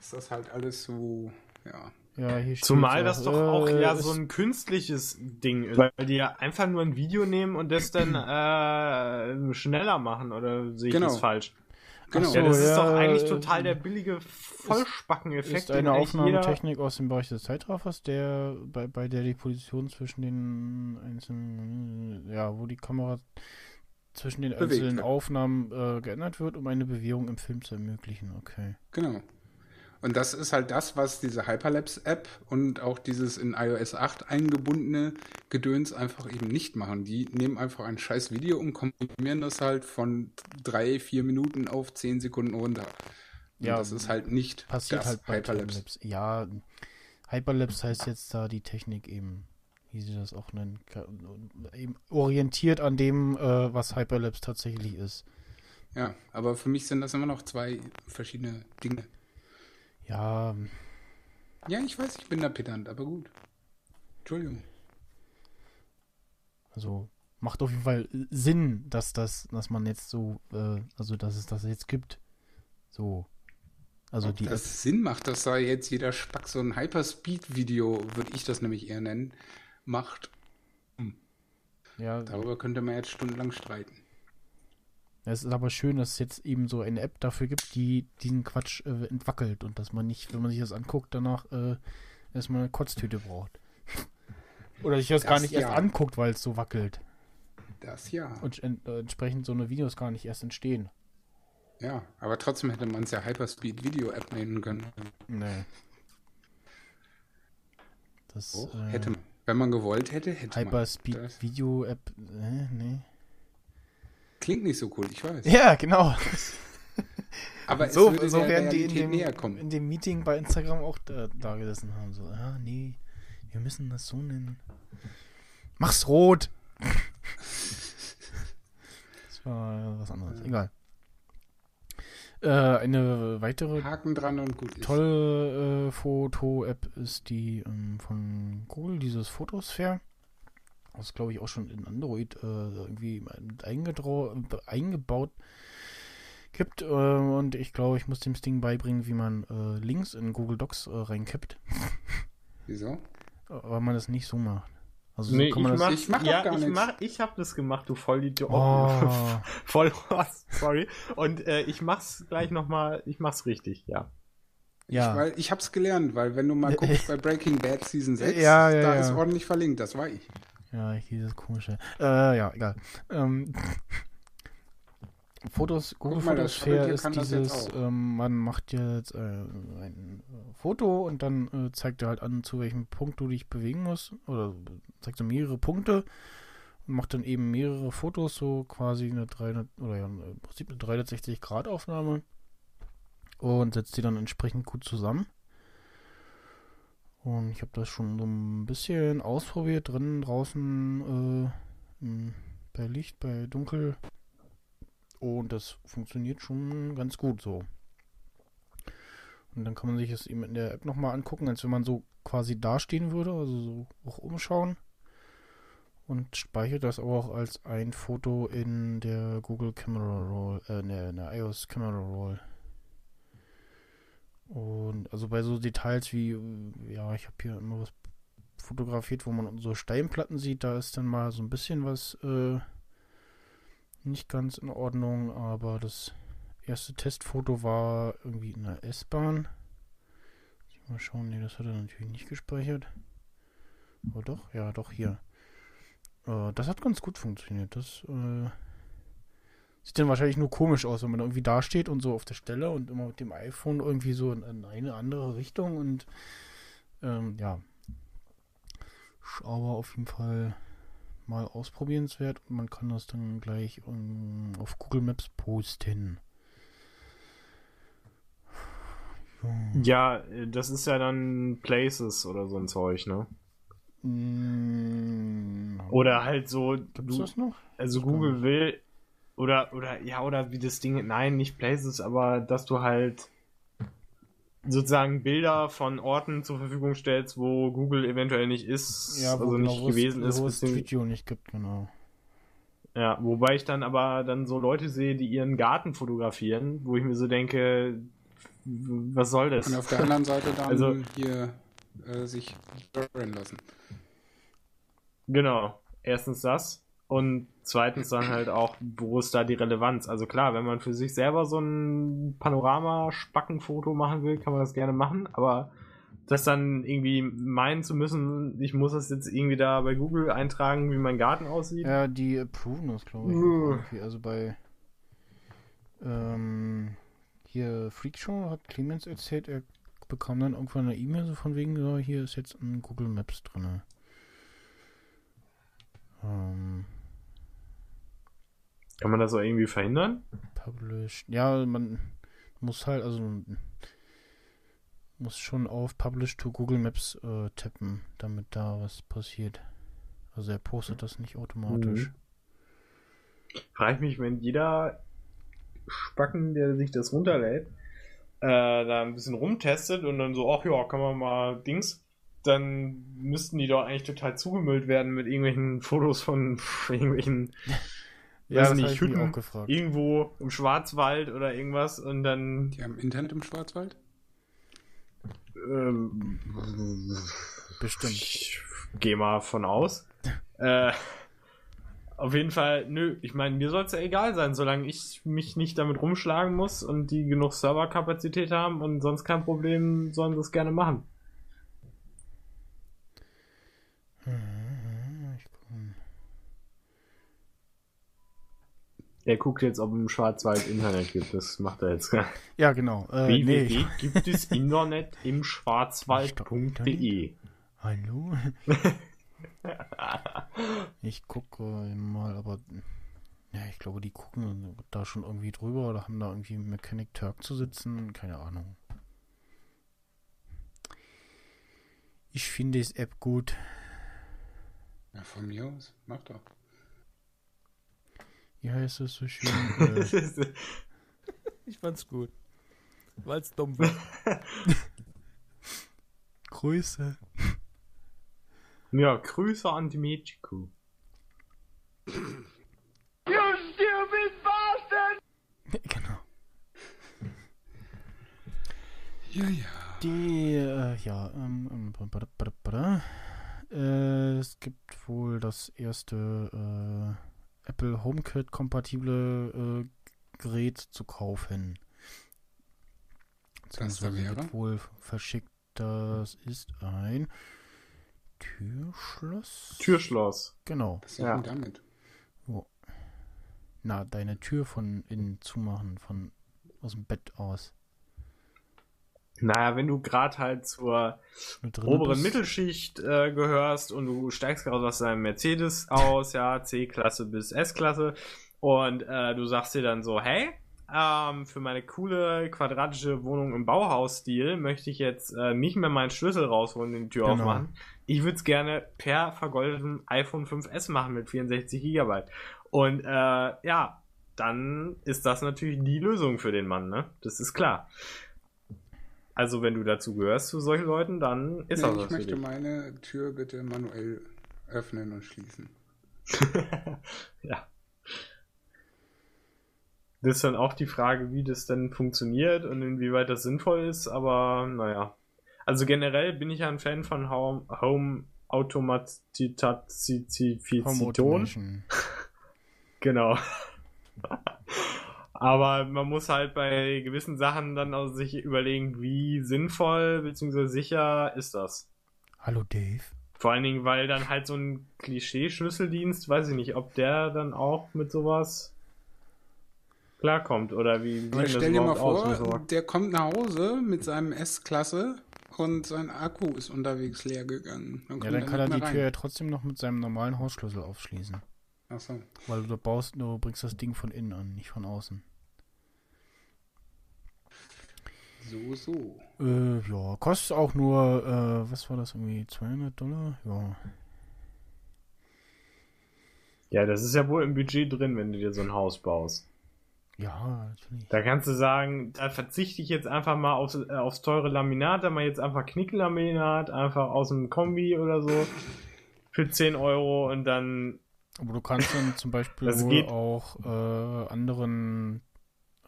ist das halt alles so, ja. Ja, Zumal das doch auch äh, ja so ein künstliches Ding ist, weil die ja einfach nur ein Video nehmen und das dann äh, schneller machen, oder sehe ich Genau. das falsch? Genau. ja, das ist doch eigentlich total der billige Vollspacken-Effekt. ist eine jeder- Aufnahmetechnik aus dem Bereich des Zeitraffers, der bei, bei der die Position zwischen den einzelnen, ja, wo die Kamera zwischen den Bewegt einzelnen. Aufnahmen äh, geändert wird, um eine Bewegung im Film zu ermöglichen. Okay. Genau. Und das ist halt das, was diese Hyperlapse-App und auch dieses in iOS 8 eingebundene Gedöns einfach eben nicht machen. Die nehmen einfach ein scheiß Video und komprimieren das halt von drei, vier Minuten auf zehn Sekunden runter. Und Ja, das ist halt nicht Passiert das halt Hyperlapse. Hyperlapse. Ja, Hyperlapse heißt jetzt da die Technik eben, wie sie das auch nennen, eben orientiert an dem, äh, was Hyperlapse tatsächlich ist. Ja, aber für mich sind das immer noch zwei verschiedene Dinge. Ja, Ja, ich weiß, ich bin da pedant, aber gut. Entschuldigung. also macht auf jeden Fall Sinn, dass das, dass man jetzt so, äh, also dass es das jetzt gibt. So. Also Ob die das Sinn macht, dass da jetzt jeder Spack so ein Hyperspeed-Video, würde ich das nämlich eher nennen, macht. ja, Darüber könnte man jetzt stundenlang streiten. Es ist aber schön, dass es jetzt eben so eine App dafür gibt, die diesen Quatsch äh, entwackelt und dass man nicht, wenn man sich das anguckt, danach äh, erstmal eine Kotztüte braucht. Oder sich das, Das gar nicht erst ja. anguckt, weil es so wackelt. Das ja. Und en äh, entsprechend so eine Videos gar nicht erst entstehen. Ja, aber trotzdem hätte man es ja Hyperspeed-Video-App nennen können. Nee. Das Oh, äh, hätte man. Wenn man gewollt hätte, hätte Hyperspeed man. Das Video App. Äh, nee. Klingt nicht so cool, ich weiß. Ja, genau. Aber so so werden die in dem, in dem Meeting bei Instagram auch da, da gesessen haben. So, ah, nee, wir müssen das so nennen. Mach's rot! das war was anderes. Egal. Äh, eine weitere Haken dran und gut tolle äh, Foto-App ist die ähm, von Google, dieses Photosphere. Das glaube ich auch schon in Android äh, irgendwie eingebaut gibt. Äh, und ich glaube, ich muss dem Ding beibringen, wie man äh, Links in Google Docs äh, reinkippt. Wieso? Aber man das nicht so macht. Also Nee, so kann ich man das. mach, Ich mach doch ja, gar ich nichts. mach, ich hab das gemacht, du Vollidiot. Oh. Voll, sorry. Und äh, ich mach's gleich nochmal, ich mach's richtig, ja. ja. Ich, weil, ich hab's gelernt, weil wenn du mal guckst bei Breaking Bad Season 6, Ja, ja, da ja. ist ordentlich verlinkt, das war ich. Ja, dieses komische. Äh, ja, egal. Ähm, Fotos, Google mal, Sprint hier ist dieses, ähm, man macht jetzt äh, ein äh, Foto und dann äh, zeigt er halt an, zu welchem Punkt du dich bewegen musst. Oder zeigt er mehrere Punkte und macht dann eben mehrere Fotos, so quasi eine 300 oder ja, im Prinzip eine 360 Grad Aufnahme und setzt die dann entsprechend gut zusammen. Und ich habe das schon so ein bisschen ausprobiert, drinnen, draußen, äh, m, bei Licht, bei Dunkel. Und das funktioniert schon ganz gut so. Und dann kann man sich es eben in der App nochmal angucken, als wenn man so quasi dastehen würde, also so auch umschauen. Und speichert das aber auch als ein Foto in der Google Camera Roll, äh, in der, in der iOS Camera Roll. Und also bei so Details wie, ja, ich habe hier immer was fotografiert, wo man so Steinplatten sieht, da ist dann mal so ein bisschen was äh, nicht ganz in Ordnung, aber das erste Testfoto war irgendwie in der S-Bahn. Mal schauen, nee, das hat er natürlich nicht gespeichert. Aber doch, ja, doch hier. Äh, das hat ganz gut funktioniert. Das äh, sieht dann wahrscheinlich nur komisch aus, wenn man irgendwie da steht und so auf der Stelle und immer mit dem iPhone irgendwie so in, in eine andere Richtung und ähm, ja. Aber auf jeden Fall mal ausprobierenswert und man kann das dann gleich ähm, auf Google Maps posten. Ja, äh, das ist ja dann Places oder so ein Zeug, ne? Mm, Oder halt so, Gibt's du, das noch? also Google will, oder, oder, ja, oder wie das Ding, nein, nicht Places, aber dass du halt sozusagen Bilder von Orten zur Verfügung stellst, wo Google eventuell nicht ist, Ja, wo, also genau, nicht es- gewesen ist. Wo es View nicht gibt, genau. Ja, wobei ich dann aber dann so Leute sehe, die ihren Garten fotografieren, wo ich mir so denke, was soll das? Und auf der anderen Seite dann Also- hier äh, sich blurren lassen. Genau. Erstens das. Und zweitens dann halt auch, wo ist da die Relevanz? Also klar, wenn man für sich selber so ein Panorama-Spackenfoto machen will, kann man das gerne machen, aber das dann irgendwie meinen zu müssen, ich muss das jetzt irgendwie da bei Google eintragen, wie mein Garten aussieht. Ja, die approven das, glaube ich. Also bei ähm, hier Freakshow hat Clemens erzählt, er bekam dann irgendwann eine E-Mail so von wegen, so, hier ist jetzt ein Google Maps drin. Ähm, Kann man das auch irgendwie verhindern? Publish. Ja, man muss halt, also muss schon auf Publish to Google Maps äh, tippen, damit da was passiert. Also er postet das nicht automatisch. Mhm. Frage ich mich, wenn jeder Spacken, der sich das runterlädt, äh, da ein bisschen rumtestet und dann so, ach ja, kann man mal Dings, dann müssten die doch eigentlich total zugemüllt werden mit irgendwelchen Fotos von irgendwelchen, Ja, weiß das nicht, Hütten auch gefragt. irgendwo im Schwarzwald oder irgendwas und dann Die haben Internet im Schwarzwald? ähm, Bestimmt. Ich gehe mal von aus. äh, auf jeden Fall, nö, ich meine, mir soll es ja egal sein, solange ich mich nicht damit rumschlagen muss und die genug Serverkapazität haben und sonst kein Problem, sollen sie es gerne machen. Hm, Ich guck mal. Er guckt jetzt, ob im Schwarzwald Internet gibt, das macht er jetzt. Ja, genau. Äh, www nee. gibt es Internet im Schwarzwald.de. Hallo? ich gucke mal, aber ja, ich glaube, die gucken da schon irgendwie drüber oder haben da irgendwie Mechanic Turk zu sitzen. Keine Ahnung. Ich finde das App gut. Ja, von mir aus. Mach doch. Wie heißt es so schön? äh, Ich fand's gut. Weil's dumm war. Grüße. ja, Grüße an die Mädchen. genau. Ja, ja. Die, äh, ja, ähm, ähm, äh, es gibt wohl das erste äh, Apple HomeKit-kompatible äh, Gerät zu kaufen. Das Beziehungsweise wird wohl verschickt. Das ist ein Türschloss. Türschloss. Genau. Was ist Ja. damit? Na, deine Tür von innen zumachen, von aus dem Bett aus. Naja, wenn du gerade halt zur oberen bist- Mittelschicht äh, gehörst und du steigst gerade aus deinem Mercedes aus, ja, C-Klasse bis S-Klasse und äh, du sagst dir dann so, hey, ähm, für meine coole quadratische Wohnung im Bauhausstil möchte ich jetzt äh, nicht mehr meinen Schlüssel rausholen und die Tür Genau. aufmachen. Ich würde es gerne per vergoldetem iPhone 5S machen mit 64 Gigabyte. Und äh, ja, dann ist das natürlich die Lösung für den Mann, ne? Das ist klar. Also wenn du dazu gehörst zu solchen Leuten, dann ist Nee, das ich was für möchte dich. meine Tür bitte manuell öffnen und schließen. ja. Das ist dann auch die Frage, wie das denn funktioniert und inwieweit das sinnvoll ist, aber naja. Also generell bin ich ja ein Fan von Home, Home Home Automatizifization. Automation. Genau. Aber man muss halt bei gewissen Sachen dann auch sich überlegen, wie sinnvoll bzw. sicher ist das. Hallo Dave. Vor allen Dingen, weil dann halt so ein Klischee-Schlüsseldienst, weiß ich nicht, ob der dann auch mit sowas klarkommt oder wie das stell dir mal vor, der kommt nach Hause mit seinem S-Klasse und sein Akku ist unterwegs leer gegangen. Dann Ja, dann kann er die mehr Tür ja rein. trotzdem noch mit seinem normalen Hausschlüssel aufschließen. Achso. Weil du baust, du bringst das Ding von innen an, nicht von außen. So, so. Äh, ja, kostet auch nur, äh, was war das irgendwie, 200 Dollar? Ja. Ja, das ist ja wohl im Budget drin, wenn du dir so ein Haus baust. Ja, natürlich. Da kannst du sagen, da verzichte ich jetzt einfach mal aufs, äh, aufs teure Laminat, da mal jetzt einfach Knickellaminat, einfach aus dem Kombi oder so für 10 Euro und dann Aber du kannst dann zum Beispiel auch äh, anderen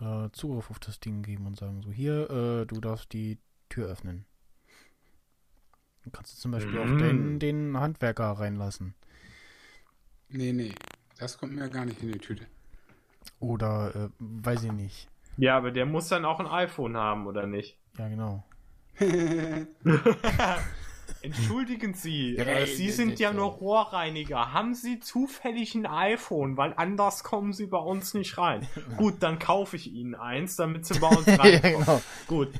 äh, Zugriff auf das Ding geben und sagen, so hier, äh, du darfst die Tür öffnen. Dann kannst du zum Beispiel auch Mhm. den, den Handwerker reinlassen. Nee, nee. Das kommt mir gar nicht in die Tüte. Oder, äh, weiß ich nicht. Ja, aber der muss dann auch ein iPhone haben, oder nicht? Ja, genau. Entschuldigen Sie, Ja, äh, äh, Sie äh, sind äh, ja äh. nur Rohrreiniger. Haben Sie zufällig ein iPhone? Weil anders kommen Sie bei uns nicht rein. Gut, dann kaufe ich Ihnen eins, damit Sie bei uns ja, reinkommen. genau. Gut,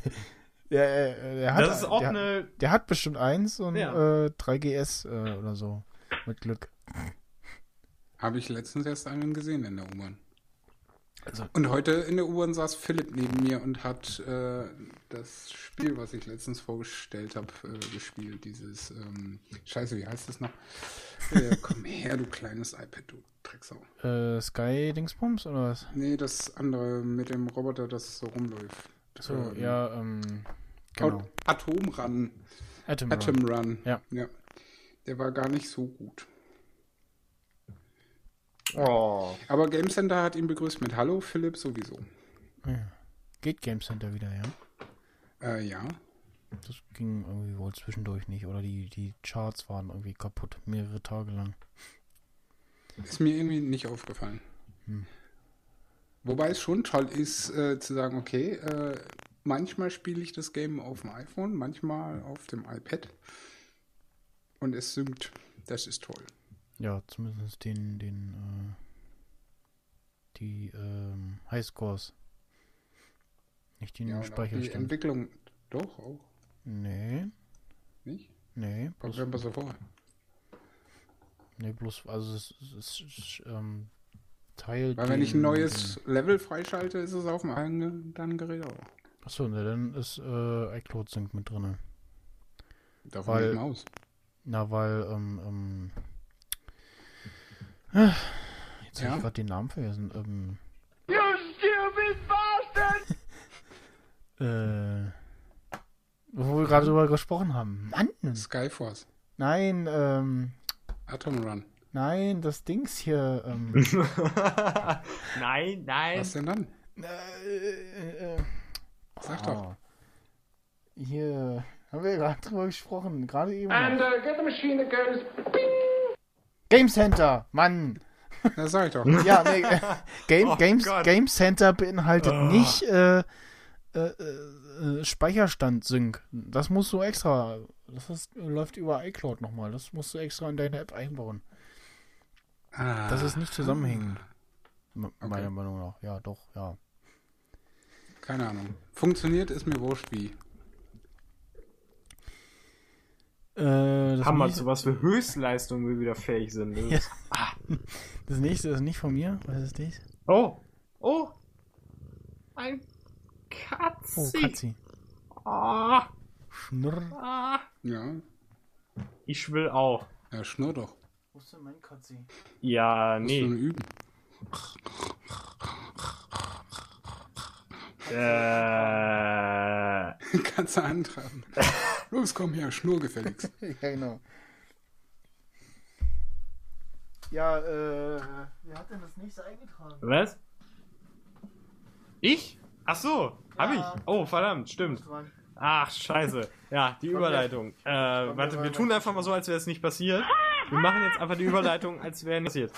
Der, äh, der hat, das ist auch der, eine... der hat bestimmt eins und Ja. äh, 3GS äh, oder so. Mit Glück. Habe ich letztens erst einen gesehen in der U-Bahn. Also, Und heute in der U-Bahn saß Philipp neben mir und hat äh, das Spiel, was ich letztens vorgestellt habe, äh, gespielt. Dieses, ähm, scheiße, wie heißt das noch? Äh, komm her, du kleines iPad, du Drecksau. äh, Sky Dingsbums oder was? Nee, das andere mit dem Roboter, das so rumläuft. So, Ähm, ja, ähm, genau. At- Atomrun. Atom, Atom Run. Run. Ja. ja. Der war gar nicht so gut. Oh. Aber Game Center hat ihn begrüßt mit Hallo, Philipp sowieso. Ja. Geht Game Center wieder, ja? Äh, ja. Das ging irgendwie wohl zwischendurch nicht. Oder die, die Charts waren irgendwie kaputt. Mehrere Tage lang. Ist mir irgendwie nicht aufgefallen. Hm. Wobei es schon toll ist, äh, zu sagen, okay, äh, manchmal spiele ich das Game auf dem iPhone, manchmal auf dem iPad. Und es synkt. Das ist toll. Ja, zumindest den, den, äh, die, ähm, Highscores. Nicht die Ja, und auch die Speicherstand. Entwicklung. Doch, auch. Nee, Nicht? nee, Was bloß, wäre so vor? nee, bloß, also es, es, es ähm, teilt Weil wenn ich ein den- neues Level freischalte, ist es auf dem anderen Gerät auch. Den, achso, ne, dann ist, äh, iCloud Sync mit drinne. Davon Weil- mal aus. Na, weil, ähm, ähm, jetzt Ja? habe ich gerade den Namen vergessen. Ähm, You stupid bastard! äh, wo wir gerade drüber gesprochen haben. Mann! Skyforce. Nein, ähm, Atom Run. nein, das Dings hier, ähm, nein, nein. Was denn dann? äh, äh, Sag doch. oh. Hier, haben wir gerade drüber gesprochen, gerade eben. And uh, get the machine that goes Game Center, Mann! Das sag ich doch. Ja, nee, äh, Game, Oh Games, Gott. Game Center beinhaltet Oh. nicht äh, äh, äh, Speicherstand-Sync. Das musst du extra. Das ist, läuft über iCloud nochmal. Das musst du extra in deine App einbauen. Ah. Das ist nicht zusammenhängend. Okay. Meiner Meinung nach. Ja, doch, ja. Keine Ahnung. Funktioniert, ist mir wurscht wie. Äh, das, Hammer, nächste, zu was für Höchstleistungen wir wieder fähig sind. Das Ja. ist- das nächste ist nicht von mir. Was ist das? Oh, oh. Ein Oh, Katzi. Katzi. Ah, Schnurr. ah. Ja. Ich will auch. Ja, schnurr doch. Wo ist denn mein Katzi? Ja, Musst du nur nee. üben. Äh, Kannst du antragen. Los, komm her, schnurr gefälligst. ja, genau. Ja, äh, wer hat denn das nächste eingetragen? was? Ich? Ach so, hab Ja. ich. Oh, verdammt, stimmt. Ach, scheiße. Ja, die Überleitung. Äh, warte, wir tun einfach mal so, als wäre es nicht passiert. Wir machen jetzt einfach die Überleitung, als wäre nichts passiert.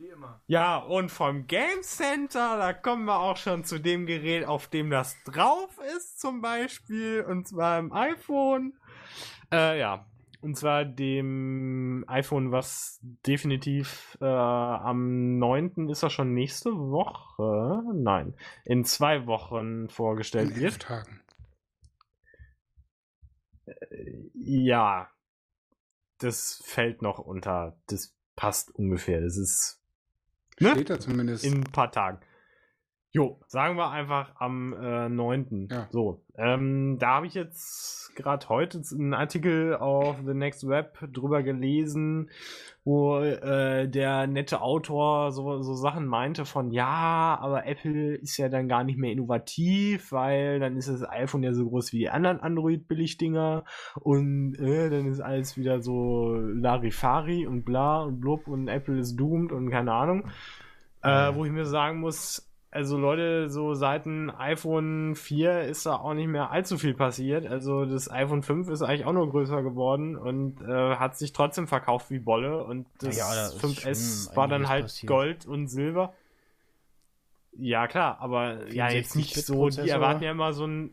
Wie immer. Ja, und vom Game Center, da kommen wir auch schon zu dem Gerät, auf dem das drauf ist, zum Beispiel, und zwar im iPhone. Äh, ja, und zwar dem iPhone, was definitiv äh, am 9. ist er schon nächste Woche, nein, in zwei Wochen In vorgestellt elf wird. Tagen. Ja, das fällt noch unter, das passt ungefähr, das ist Ne? Steht da zumindest. in ein paar Tagen. Jo, sagen wir einfach am äh, 9. Ja. So, ähm, da habe ich jetzt gerade heute einen Artikel auf The Next Web drüber gelesen, wo äh, der nette Autor so, so Sachen meinte von, ja, aber Apple ist ja dann gar nicht mehr innovativ, weil dann ist das iPhone ja so groß wie die anderen Android-Billigdinger und äh, dann ist alles wieder so Larifari und bla und blub und Apple ist doomed und keine Ahnung. Äh, wo ich mir sagen muss, also Leute, so seit dem iPhone 4 ist da auch nicht mehr allzu viel passiert. Also das iPhone 5 ist eigentlich auch nur größer geworden und äh, hat sich trotzdem verkauft wie Bolle. Und das Ja, ist 5S schon war dann halt passiert. Gold und Silber. Ja, klar, aber ja, jetzt nicht so, die 64-Bit-Prozessor. erwarten ja immer so ein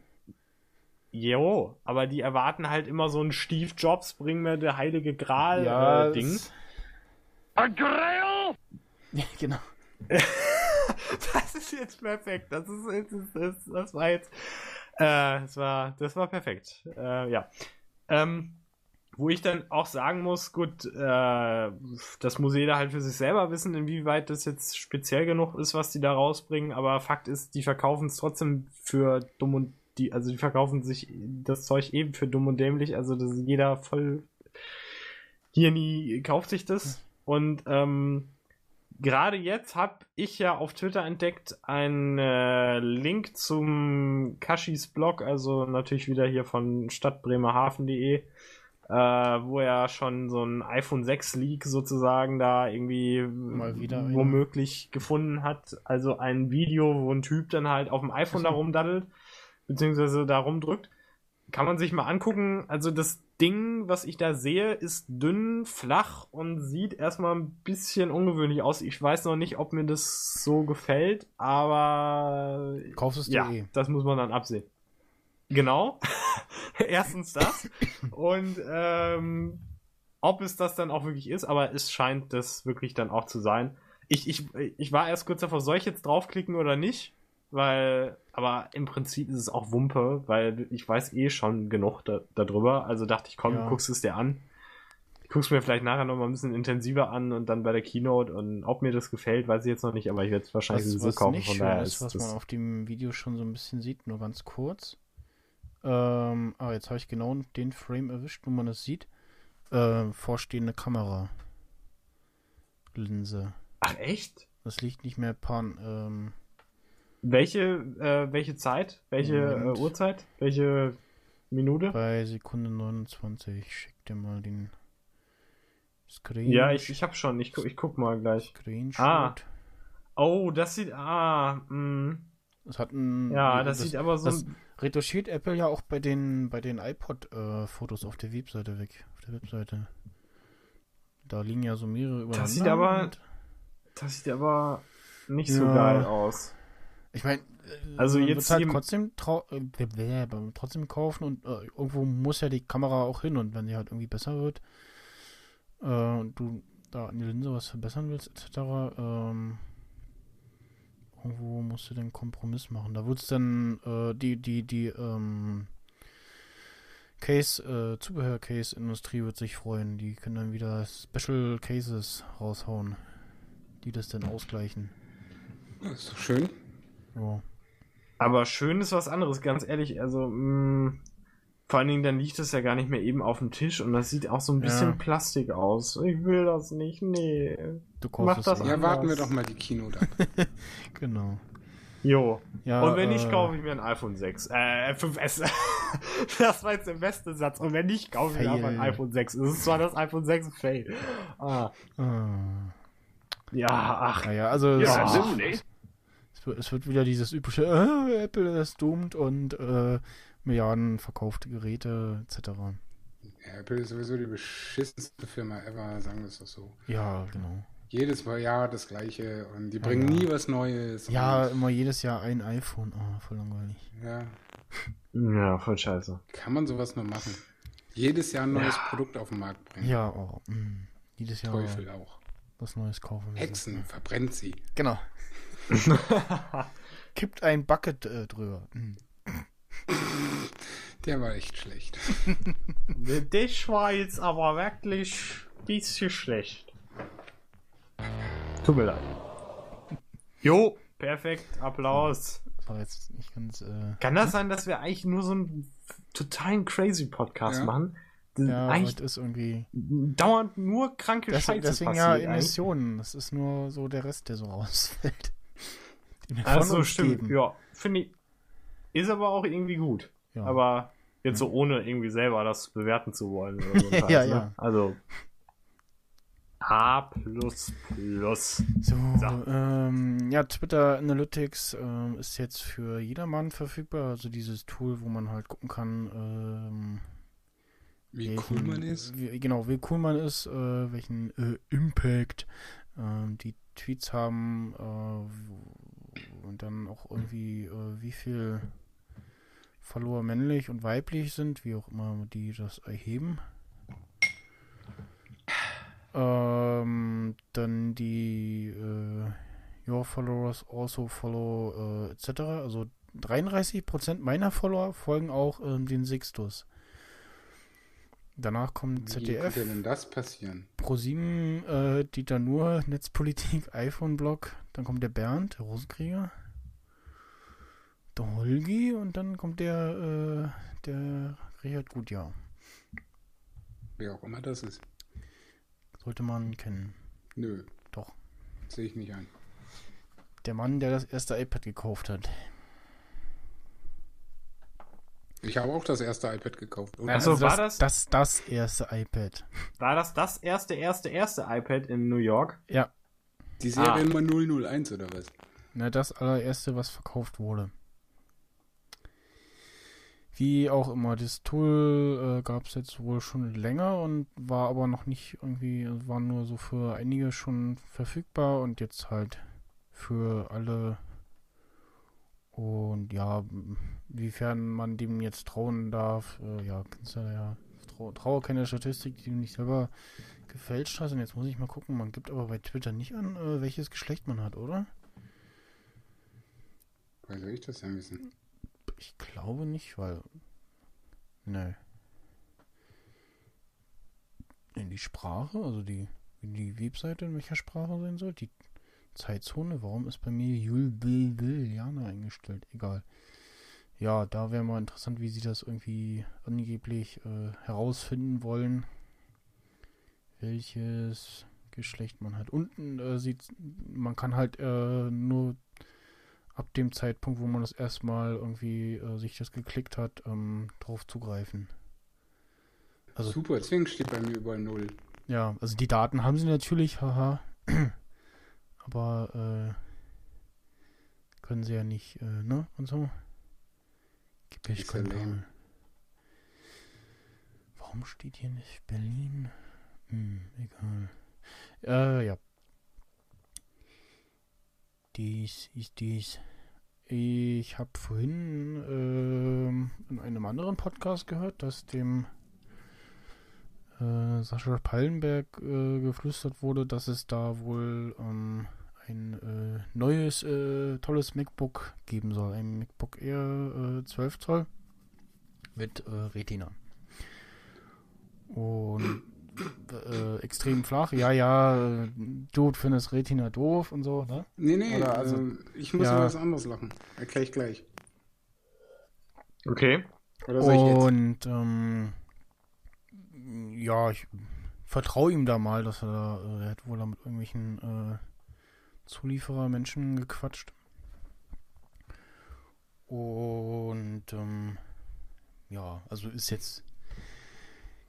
Jo, aber die erwarten halt immer so ein Steve Jobs, bring mir der heilige Gral Ja, äh, Ding. A grail? Ja, genau. das ist jetzt perfekt. Das ist, das, ist, das, das war jetzt, äh, das war, das war perfekt. Äh, ja. Ähm, wo ich dann auch sagen muss, gut, äh, das muss jeder halt für sich selber wissen, inwieweit das jetzt speziell genug ist, was die da rausbringen. Aber Fakt ist, die verkaufen es trotzdem für dumm und die, also die verkaufen sich das Zeug eben für dumm und dämlich. Also das ist jeder voll hier nie kauft sich das. Und ähm, gerade jetzt habe ich ja auf Twitter entdeckt einen äh, Link zum Kashis Blog, also natürlich wieder hier von stadtbremerhaven.de, äh, wo er schon so ein iPhone 6 Leak sozusagen da irgendwie Mal wieder einer. womöglich gefunden hat. Also ein Video, wo ein Typ dann halt auf dem iPhone da rumdaddelt, beziehungsweise da rumdrückt. Kann man sich mal angucken. Also das Ding, was ich da sehe, ist dünn, flach und sieht erstmal ein bisschen ungewöhnlich aus. Ich weiß noch nicht, ob mir das so gefällt, aber Kaufst es ja, dir eh. das muss man dann absehen. Genau. Erstens das. Und ähm, ob es das dann auch wirklich ist, aber es scheint das wirklich dann auch zu sein. Ich, ich, ich war erst kurz davor, soll ich jetzt draufklicken oder nicht? Weil, aber im Prinzip ist es auch Wumpe, weil ich weiß eh schon genug da, darüber. Also dachte ich, komm, Ja. guckst es dir an. Ich guck's mir vielleicht nachher noch mal ein bisschen intensiver an und dann bei der Keynote und ob mir das gefällt, weiß ich jetzt noch nicht, aber ich werde es wahrscheinlich Was, sowieso was kaufen. nicht Von daher ist, was man auf dem Video schon so ein bisschen sieht, nur ganz kurz. Ähm, ah, jetzt habe ich genau den Frame erwischt, wo man das sieht. Ähm, vorstehende Kamera. Linse. Ach echt? Das liegt nicht mehr pan. Ähm, Welche, äh, welche Zeit? Welche äh, Uhrzeit? Welche Minute? bei Sekunde 29. Ich schick dir mal den Screen. Ja, ich, ich hab schon. Ich, gu- ich guck mal gleich. Screenshot. Ah. Oh, das sieht. Ah, mh. Das hat ein. Ja, das, sieht aber so. das retuschiert Apple ja auch bei den bei den iPod-Fotos auf der Webseite weg. Auf der Webseite. Da liegen ja so mehrere übereinander. Das sieht aber- das sieht aber nicht so Ja. geil aus. Ich meine, Also man jetzt halt trotzdem äh, trotzdem kaufen und äh, irgendwo muss ja die Kamera auch hin und wenn die halt irgendwie besser wird äh, und du da an die Linse was verbessern willst etc. Ähm, irgendwo musst du den Kompromiss machen. Da wird's dann äh, die die die ähm, Case äh, Zubehör Case Industrie wird sich freuen. Die können dann wieder Special Cases raushauen, die das dann ausgleichen. Das ist doch schön. Ja. Aber schön ist was anderes, ganz ehrlich. Also, mh, vor allen Dingen, dann liegt das ja gar nicht mehr eben auf dem Tisch und das sieht auch so ein bisschen Ja. Plastik aus. Ich will das nicht, nee. Du Mach kaufst das es an. Ja, warten wir doch mal die Keynote ab. Genau. Jo. Ja, und wenn nicht, äh, kaufe ich mir ein iPhone 6. Äh, 5S. das war jetzt der beste Satz. Und wenn nicht, kaufe ich mir ein iPhone 6. Es ist zwar das iPhone 6 Fail. Ah. Ah. Ja, ach. Naja, also Ja, es, so, es, wird, wieder dieses übliche, äh, Apple ist doomed und äh, Milliarden verkaufte Geräte etc. Ja, Apple ist sowieso die beschissenste Firma ever, sagen wir es doch so. Ja, genau. Jedes Jahr das gleiche und die bringen Ja. nie was Neues. Ja, immer jedes Jahr ein iPhone. Ah, voll langweilig. ja. Ja, voll scheiße. Kann man sowas nur machen? Jedes Jahr ein neues Produkt auf den Markt bringen. Ja, oh, mh. jedes Jahr Teufel auch. was Neues kaufen. Hexen, verbrennt sie. Genau. Kippt ein Bucket äh, drüber. Mhm. Der war echt schlecht. Das war jetzt aber wirklich bisschen schlecht. Tut mir leid. Jo, perfekt, Applaus. Jetzt nicht ganz. Äh, Kann das sein, dass wir eigentlich nur so einen totalen crazy Podcast Ja. machen? Das ja, eigentlich heute ist irgendwie. dauernd nur kranke Das, Scheiße deswegen passiert. ja. Emissionen. Das ist nur so der Rest, der so rausfällt. Den wir Ach von so, uns stimmt. geben. Ja, finde ich. Ist aber auch irgendwie gut. Ja. Aber jetzt so ohne irgendwie selber das bewerten zu wollen. Oder so Scheiß, Ja, ne? ja. Also. A plus plus. So, So. Ähm, ja, Twitter Analytics ähm, ist jetzt für jedermann verfügbar. Also dieses Tool, wo man halt gucken kann, ähm, Wie welchen- cool man ist. Wie, genau, wie cool man ist, äh, welchen äh, Impact ähm, die Tweets haben äh, und dann auch irgendwie, äh, wie viel Follower männlich und weiblich sind, wie auch immer die das erheben. Ähm, dann die äh, Your Followers also follow äh, etc. Also 33% meiner Follower folgen auch ähm, den Sixtus. Danach kommt Wie ZDF, konnte denn das passieren? ProSieben, äh, Dieter Nuhr, Netzpolitik, iPhone-Blog, dann kommt der Bernd, der Rosenkrieger, der Holgi und dann kommt der, äh, der Richard Gutjahr. Wer auch immer das ist. Sollte man kennen. Nö. Doch. Sehe ich nicht ein. Der Mann, der das erste iPad gekauft hat. Ich habe auch das erste iPad gekauft. Und Ach so, war das, das das erste iPad? War das das erste, erste, erste iPad in New York? Ja, die Ah. Seriennummer 001 oder was? na, das allererste, was verkauft wurde. Wie auch immer, das Tool äh, gab es jetzt wohl schon länger und war aber noch nicht irgendwie, also war nur so für einige schon verfügbar und jetzt halt für alle. Und ja, wiefern man dem jetzt trauen darf, äh, ja, kannst du ja, trau, traue keine Statistik, die du nicht selber gefälscht hast. Und jetzt muss ich mal gucken, man gibt aber bei Twitter nicht an, äh, welches Geschlecht man hat, oder? Woher soll ich das denn wissen? Ich glaube nicht, weil. Ne. In die Sprache, also die, die Webseite in welcher Sprache sein soll. Die Zeitzone, warum ist bei mir Juliana eingestellt? Egal. Ja, da wäre mal interessant, wie sie das irgendwie angeblich äh, herausfinden wollen, welches Geschlecht man hat. Unten äh, sieht man kann halt äh, nur ab dem Zeitpunkt, wo man das erstmal irgendwie äh, sich das geklickt hat, ähm, drauf zugreifen. Also- Super, deswegen steht bei mir überall 0. Ja, also die Daten haben sie natürlich, haha. Aber äh, können sie ja nicht, äh, ne? Und so. Gib ich Ist ja Kontrolle. lame. Warum steht hier nicht Berlin? Hm, egal. Äh, ja. Dies ist dies. Ich habe vorhin ähm, in einem anderen Podcast gehört, dass dem äh, Sascha Pallenberg äh, geflüstert wurde, dass es da wohl ähm, ein äh, neues, äh, tolles MacBook geben soll. Ein MacBook Air äh, 12 Zoll mit äh, Retina. Und äh, extrem flach. Ja, ja, du findest Retina doof und so, ne? Nee, nee, Oder also- äh, ich muss ja. über was anderes lachen. Erkläre ich gleich. Okay. Oder soll ich jetzt? Und ähm, ja, ich vertraue ihm da mal, dass er da, äh, er hat wohl da mit irgendwelchen äh, Zulieferermenschen gequatscht. Und ähm, ja, also ist jetzt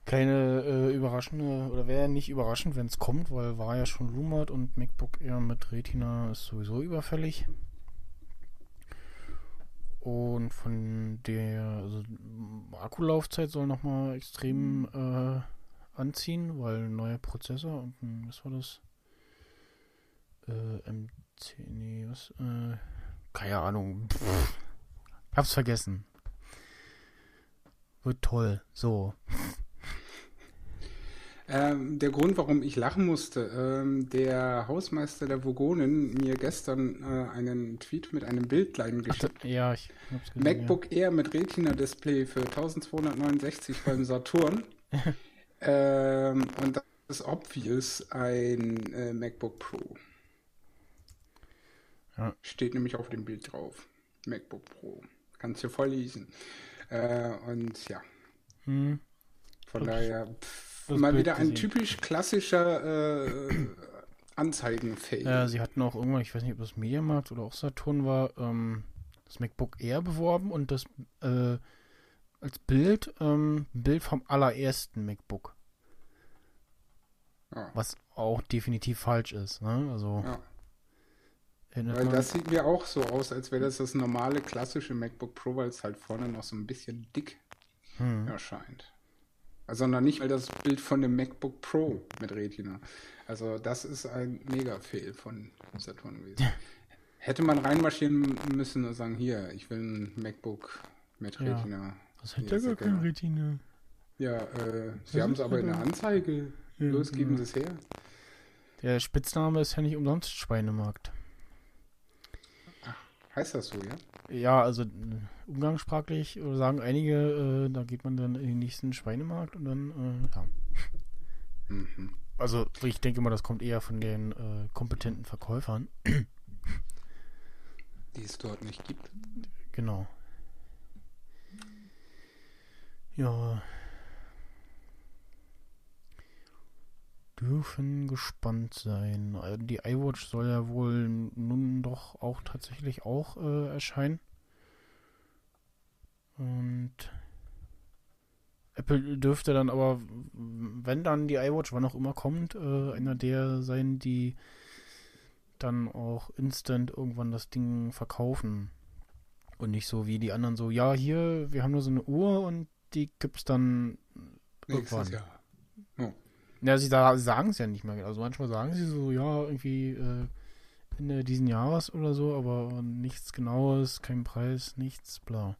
keine äh, überraschende, oder wäre nicht überraschend, wenn es kommt, weil war ja schon rumored und MacBook Air mit Retina ist sowieso überfällig. Und von der also, Akkulaufzeit soll nochmal extrem äh, anziehen, weil neuer Prozessor und was war das? Äh, MC, nee, was? Äh, keine Ahnung. Pff, hab's vergessen. Wird toll. So. Ähm, der Grund, warum ich lachen musste, ähm, der Hausmeister der Vogonen mir gestern äh, einen Tweet mit einem Bildlein Ach, geschickt. da, ja, ich hab's gesehen. MacBook Air mit Retina-Display für 1269 beim Saturn. ähm, und das ist obvious ein äh, MacBook Pro. Ja. Steht nämlich auf dem Bild drauf. MacBook Pro. Kannst du voll lesen. Äh, und ja, Hm. von Hab daher pff, mal Bild wieder ein gesehen. typisch klassischer äh, Anzeigenfail. Ja, sie hatten auch irgendwann, ich weiß nicht, ob das Mediamarkt oder auch Saturn war, ähm, das MacBook Air beworben und das äh, als Bild, ähm, Bild vom allerersten MacBook. Ja. Was auch definitiv falsch ist, ne? Also Ja. Erinnert Weil man- das sieht mir auch so aus, als wäre das das normale klassische MacBook Pro, weil es halt vorne noch so ein bisschen dick hm. erscheint. Also sondern nicht mal das Bild von dem MacBook Pro mit Retina. Also das ist ein Mega-Fail von Saturn gewesen. Hätte man reinmarschieren müssen und sagen, hier, ich will ein MacBook mit Ja. Retina. Das hat Ja, gar ja keine genau. Retina. Ja, äh, sie haben es aber in der Anzeige. Ja, Los, geben. Sie es her. Der Spitzname ist ja nicht umsonst Schweinemarkt. Heißt das so, ja? Ja, also äh, umgangssprachlich äh, sagen einige, äh, da geht man dann in den nächsten Schweinemarkt und dann, äh, ja. Mhm. Also ich denke mal, das kommt eher von den äh, kompetenten Verkäufern. Die es dort nicht gibt. Genau. Ja. Dürfen gespannt sein. Äh, Die iWatch soll ja wohl nun doch auch tatsächlich auch äh, erscheinen. Und Apple dürfte dann aber, wenn dann die iWatch, wann auch immer kommt, äh, einer der sein, die dann auch instant irgendwann das Ding verkaufen. Und nicht so wie die anderen so, ja, hier, wir haben nur so eine Uhr und die gibt's dann Nächstes irgendwann. Jahr. Ja, sie sa- sagen es ja nicht mehr. Also manchmal sagen sie so, ja, irgendwie äh, Ende diesen Jahres oder so, aber nichts Genaues, kein Preis, nichts, bla.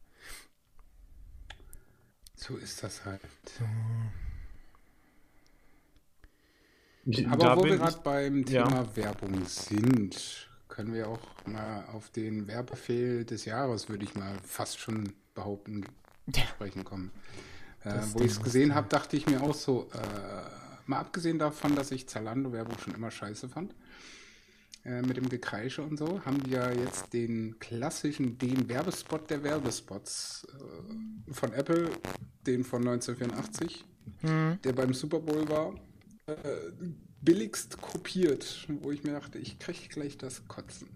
So ist das halt. Ich- Aber da wo wir gerade beim ja. Thema Werbung sind, können wir auch mal auf den Werbefehl des Jahres, würde ich mal fast schon behaupten, Ja. sprechen kommen. Äh, wo ich es gesehen habe, dachte ich mir auch so, äh, mal abgesehen davon, dass ich Zalando-Werbung schon immer scheiße fand, äh, mit dem Gekreische und so, haben die ja jetzt den klassischen, den Werbespot der Werbespots äh, von Apple, den von 1984, Hm. der beim Super Bowl war, äh, billigst kopiert, wo ich mir dachte, ich kriege gleich das Kotzen.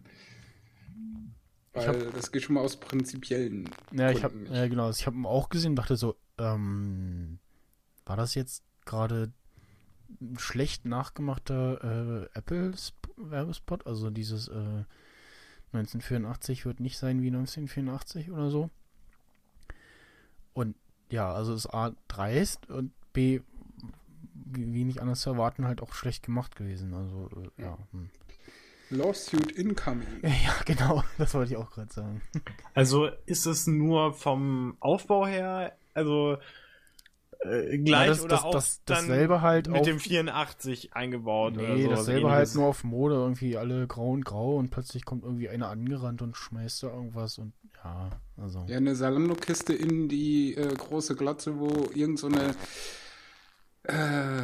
Ich Weil das geht schon mal aus prinzipiellen Ja, ich habe Gründen nicht. ja, genau, ich habe ihn auch gesehen und dachte so, ähm, war das jetzt gerade schlecht nachgemachter äh, Apple-Werbespot? Also dieses äh, 1984 wird nicht sein wie 1984 oder so. Und ja, also ist A dreist und B wie nicht anders zu erwarten halt auch schlecht gemacht gewesen. Also äh, ja. Hm. Lawsuit incoming. Ja, genau, das wollte ich auch gerade sagen. Also ist es nur vom Aufbau her, also äh, gleich Ja, das- oder das- auch das- dann dasselbe halt mit auf- dem 84 eingebaut oder Nee, so. dasselbe halt nur auf Mode, irgendwie alle grau und grau und plötzlich kommt irgendwie einer angerannt und schmeißt da irgendwas und ja, also. Ja, eine Salando-Kiste in die äh, große Glotze, wo irgend so eine äh,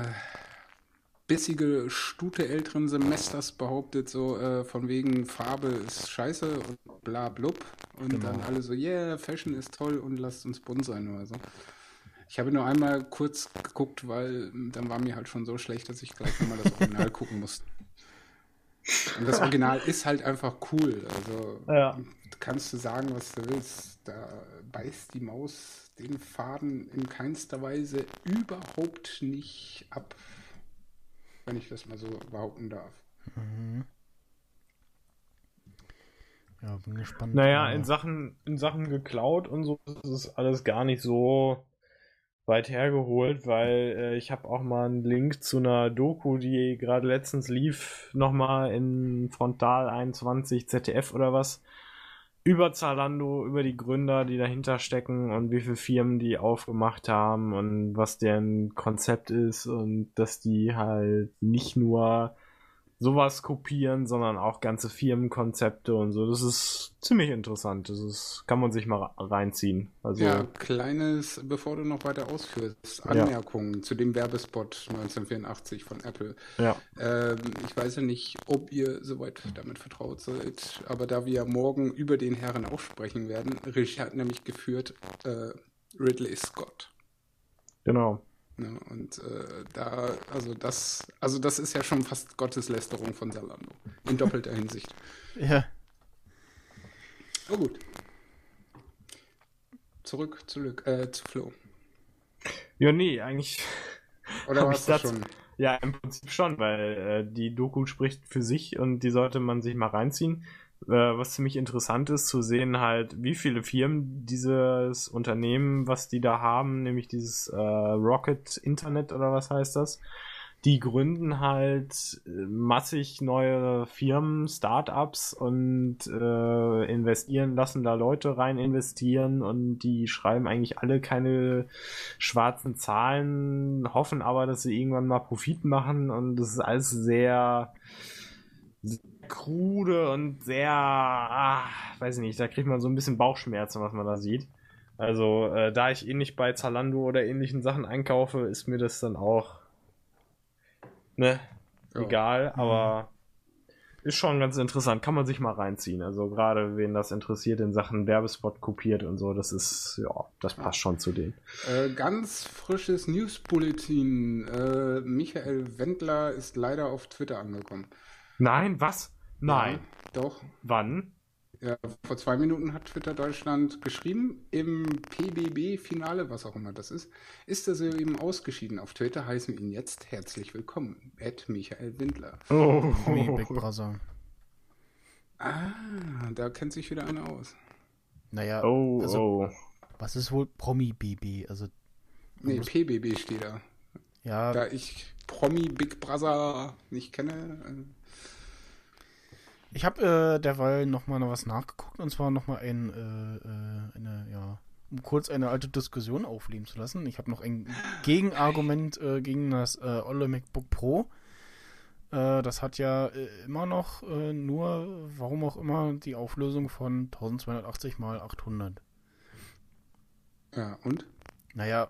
bissige Stute älteren Semesters behauptet, so äh, von wegen Farbe ist scheiße und bla blub. Und Genau. dann alle so, yeah, Fashion ist toll und lasst uns bunt sein oder so. Ich habe nur einmal kurz geguckt, weil ähm, dann war mir halt schon so schlecht, dass ich gleich nochmal das Original gucken musste. Und das Original ist halt einfach cool. Also Ja. kannst du sagen, was du willst. Da beißt die Maus den Faden in keinster Weise überhaupt nicht ab. Wenn ich das mal so behaupten darf. Mhm. Ja, bin gespannt. Naja, in Sachen, in Sachen geklaut und so ist es alles gar nicht so weit hergeholt, weil äh, ich habe auch mal einen Link zu einer Doku, die gerade letztens lief, nochmal in Frontal 21 ZDF oder was, über Zalando, über die Gründer, die dahinter stecken und wie viele Firmen die aufgemacht haben und was deren Konzept ist und dass die halt nicht nur sowas kopieren, sondern auch ganze Firmenkonzepte und so. Das ist ziemlich interessant. Das ist, kann man sich mal reinziehen. Also, ja, kleines, bevor du noch weiter ausführst, Anmerkungen ja. zu dem Werbespot 1984 von Apple. Ja. Ähm, ich weiß ja nicht, ob ihr soweit damit vertraut seid, aber da wir ja morgen über den Herren auch sprechen werden, Regie hat nämlich geführt äh, Ridley Scott. Genau. Ne? Und äh, da, also das, also das ist ja schon fast Gotteslästerung von Salando. In doppelter Hinsicht. Ja. Oh gut. Zurück, zurück, äh, zu Flo. Ja, nee, eigentlich. Oder war das schon? Ja, im Prinzip schon, weil äh, die Doku spricht für sich und die sollte man sich mal reinziehen was ziemlich interessant ist, zu sehen halt, wie viele Firmen dieses Unternehmen, was die da haben, nämlich dieses äh, Rocket Internet oder was heißt das, die gründen halt äh, massig neue Firmen, Startups und äh, investieren, lassen da Leute rein investieren und die schreiben eigentlich alle keine schwarzen Zahlen, hoffen aber, dass sie irgendwann mal Profit machen und das ist alles sehr krude und sehr, ah, weiß ich nicht, da kriegt man so ein bisschen Bauchschmerzen, was man da sieht. Also, äh, da ich ähnlich bei Zalando oder ähnlichen Sachen einkaufe, ist mir das dann auch, ne, ja. egal, mhm. aber ist schon ganz interessant, kann man sich mal reinziehen. Also, gerade wen das interessiert in Sachen Werbespot kopiert und so, das ist, ja, das passt schon zu denen. Äh, ganz frisches News-Bulletin. Äh, Michael Wendler ist leider auf Twitter angekommen. Nein, was? Nein. Ja, doch. Wann? Ja, vor zwei Minuten hat Twitter Deutschland geschrieben, im PBB-Finale, was auch immer das ist, ist er so eben ausgeschieden. Auf Twitter heißen wir ihn jetzt herzlich willkommen. Ed Michael Windler. Oh, oh. Big Brother. Ah, da kennt sich wieder einer aus. Naja, oh, also, oh. was ist wohl Promi-BB? Also, nee, PBB steht da. Ja. Da ich Promi Big Brother nicht kenne. Ich habe äh, derweil nochmal noch was nachgeguckt und zwar nochmal ein, äh, äh, eine, ja, um kurz eine alte Diskussion aufleben zu lassen. Ich habe noch ein Gegenargument äh, gegen das äh, Olle MacBook Pro. Äh, das hat ja äh, immer noch äh, nur, warum auch immer, die Auflösung von 1280 mal 800. Ja, und? Naja,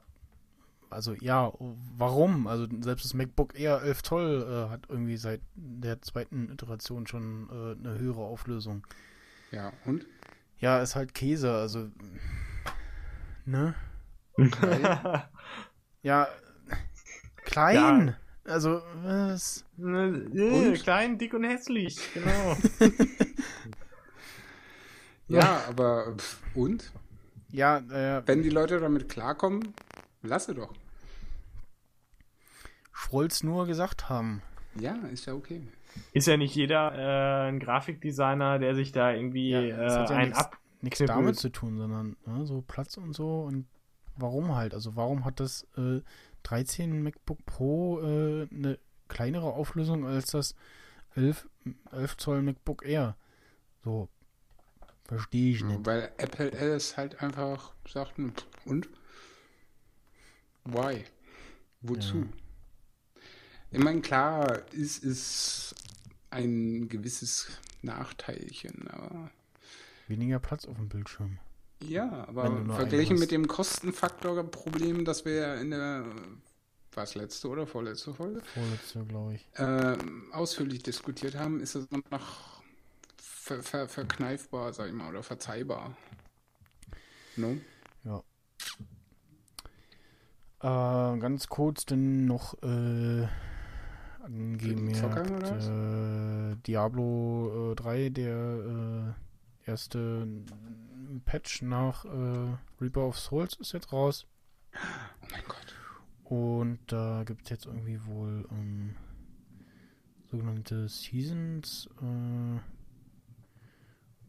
also ja, warum? Also selbst das MacBook Air 11 Zoll äh, hat irgendwie seit der zweiten Iteration schon äh, eine höhere Auflösung. Ja, und? Ja, ist halt Käse, also ne? ja, klein. Ja. Also, was? Äh, klein, dick und hässlich, genau. ja, aber und? Ja, äh, wenn die Leute damit klarkommen, Lasse doch. Es nur gesagt haben. Ja, ist ja okay. Ist ja nicht jeder äh, ein Grafikdesigner, der sich da irgendwie ja, äh, ja ein ab. Nichts damit zu tun, sondern ne, so Platz und so und warum halt? Also warum hat das äh, 13 MacBook Pro äh, eine kleinere Auflösung als das 11, 11 Zoll MacBook Air? So, verstehe ich nicht. Weil Apple es halt einfach sagt, und? Why? Wozu? Ja. Ich meine, klar, es ist ein gewisses Nachteilchen, aber. Weniger Platz auf dem Bildschirm. Ja, aber verglichen mit dem Kostenfaktor-Problem, das wir ja in der was letzte oder vorletzte Folge? Vorletzte, glaube ich. Äh, ausführlich diskutiert haben, ist es noch ver ver verkneifbar, sag ich mal, oder verzeihbar. No? Ja. Äh, ganz kurz denn noch äh, angemerkt, äh, Diablo äh, 3, der äh, erste Patch nach äh, Reaper of Souls ist jetzt raus. Oh mein Gott. Und da gibt es jetzt irgendwie wohl ähm, sogenannte Seasons, äh,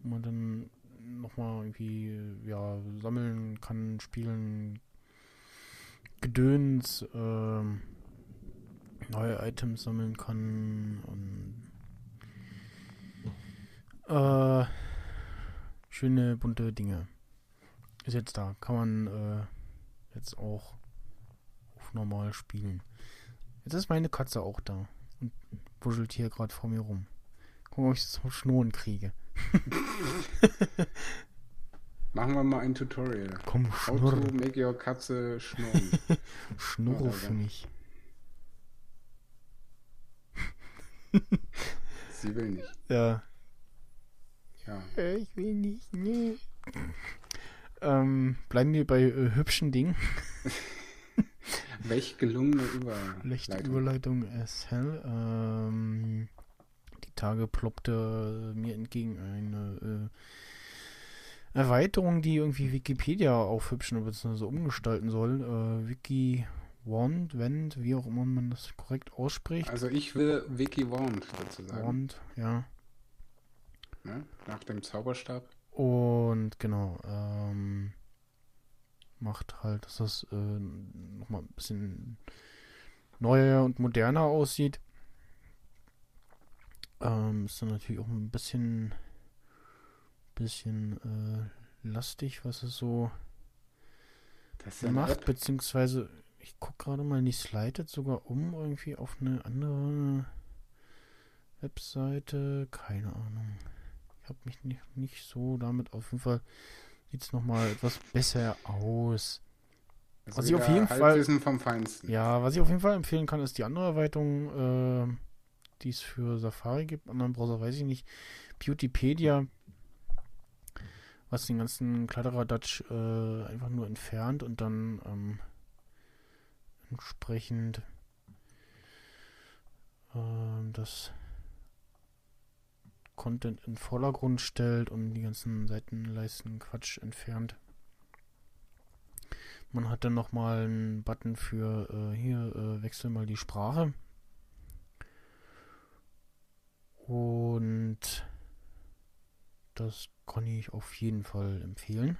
wo man dann nochmal irgendwie ja, sammeln kann, spielen Gedöns, äh, neue Items sammeln kann und äh, schöne bunte Dinge. Ist jetzt da. Kann man äh, jetzt auch auf normal spielen. Jetzt ist meine Katze auch da. und wuschelt hier gerade vor mir rum. Gucken, ob ich es zum Schnurren kriege. Machen wir mal ein Tutorial. Komm, How schnurr. to make your Katze schnurren. Schnurre Ja, für ja. mich. Sie will nicht. Ja. Ja. Äh, Ich will nicht, nee. Ähm, bleiben wir bei äh, hübschen Dingen. Welch gelungene Überleitung. Überleitung as hell. Ähm, die Tage ploppte mir entgegen eine äh, Erweiterung, die irgendwie Wikipedia aufhübschen bzw. umgestalten soll. Äh, Wiki Wand, Wend, wie auch immer man das korrekt ausspricht. Also ich will Vicky Wand dazu sagen. Wand, ja. Ne? Nach dem Zauberstab. Und genau, ähm, macht halt, dass das äh, nochmal ein bisschen neuer und moderner aussieht. Ähm, ist dann natürlich auch ein bisschen, bisschen äh, lastig, was es so Das macht, App. beziehungsweise ich gucke gerade mal, die slidet sogar um irgendwie auf eine andere Webseite, keine Ahnung. Ich habe mich nicht, nicht so damit, auf jeden Fall sieht es nochmal etwas besser aus. Also was ich auf jeden Fall- vom Feinsten. Ja, was ich auf jeden Fall empfehlen kann, ist die andere Erweiterung, äh, die es für Safari gibt, anderen Browser weiß ich nicht. Beautypedia, was den ganzen Kladderadatsch äh, einfach nur entfernt und dann ähm, entsprechend ähm, das Content in Vordergrund stellt und die ganzen Seitenleisten Quatsch entfernt. Man hat dann nochmal einen Button für äh, hier, äh, wechsel mal die Sprache. Und das kann ich auf jeden Fall empfehlen.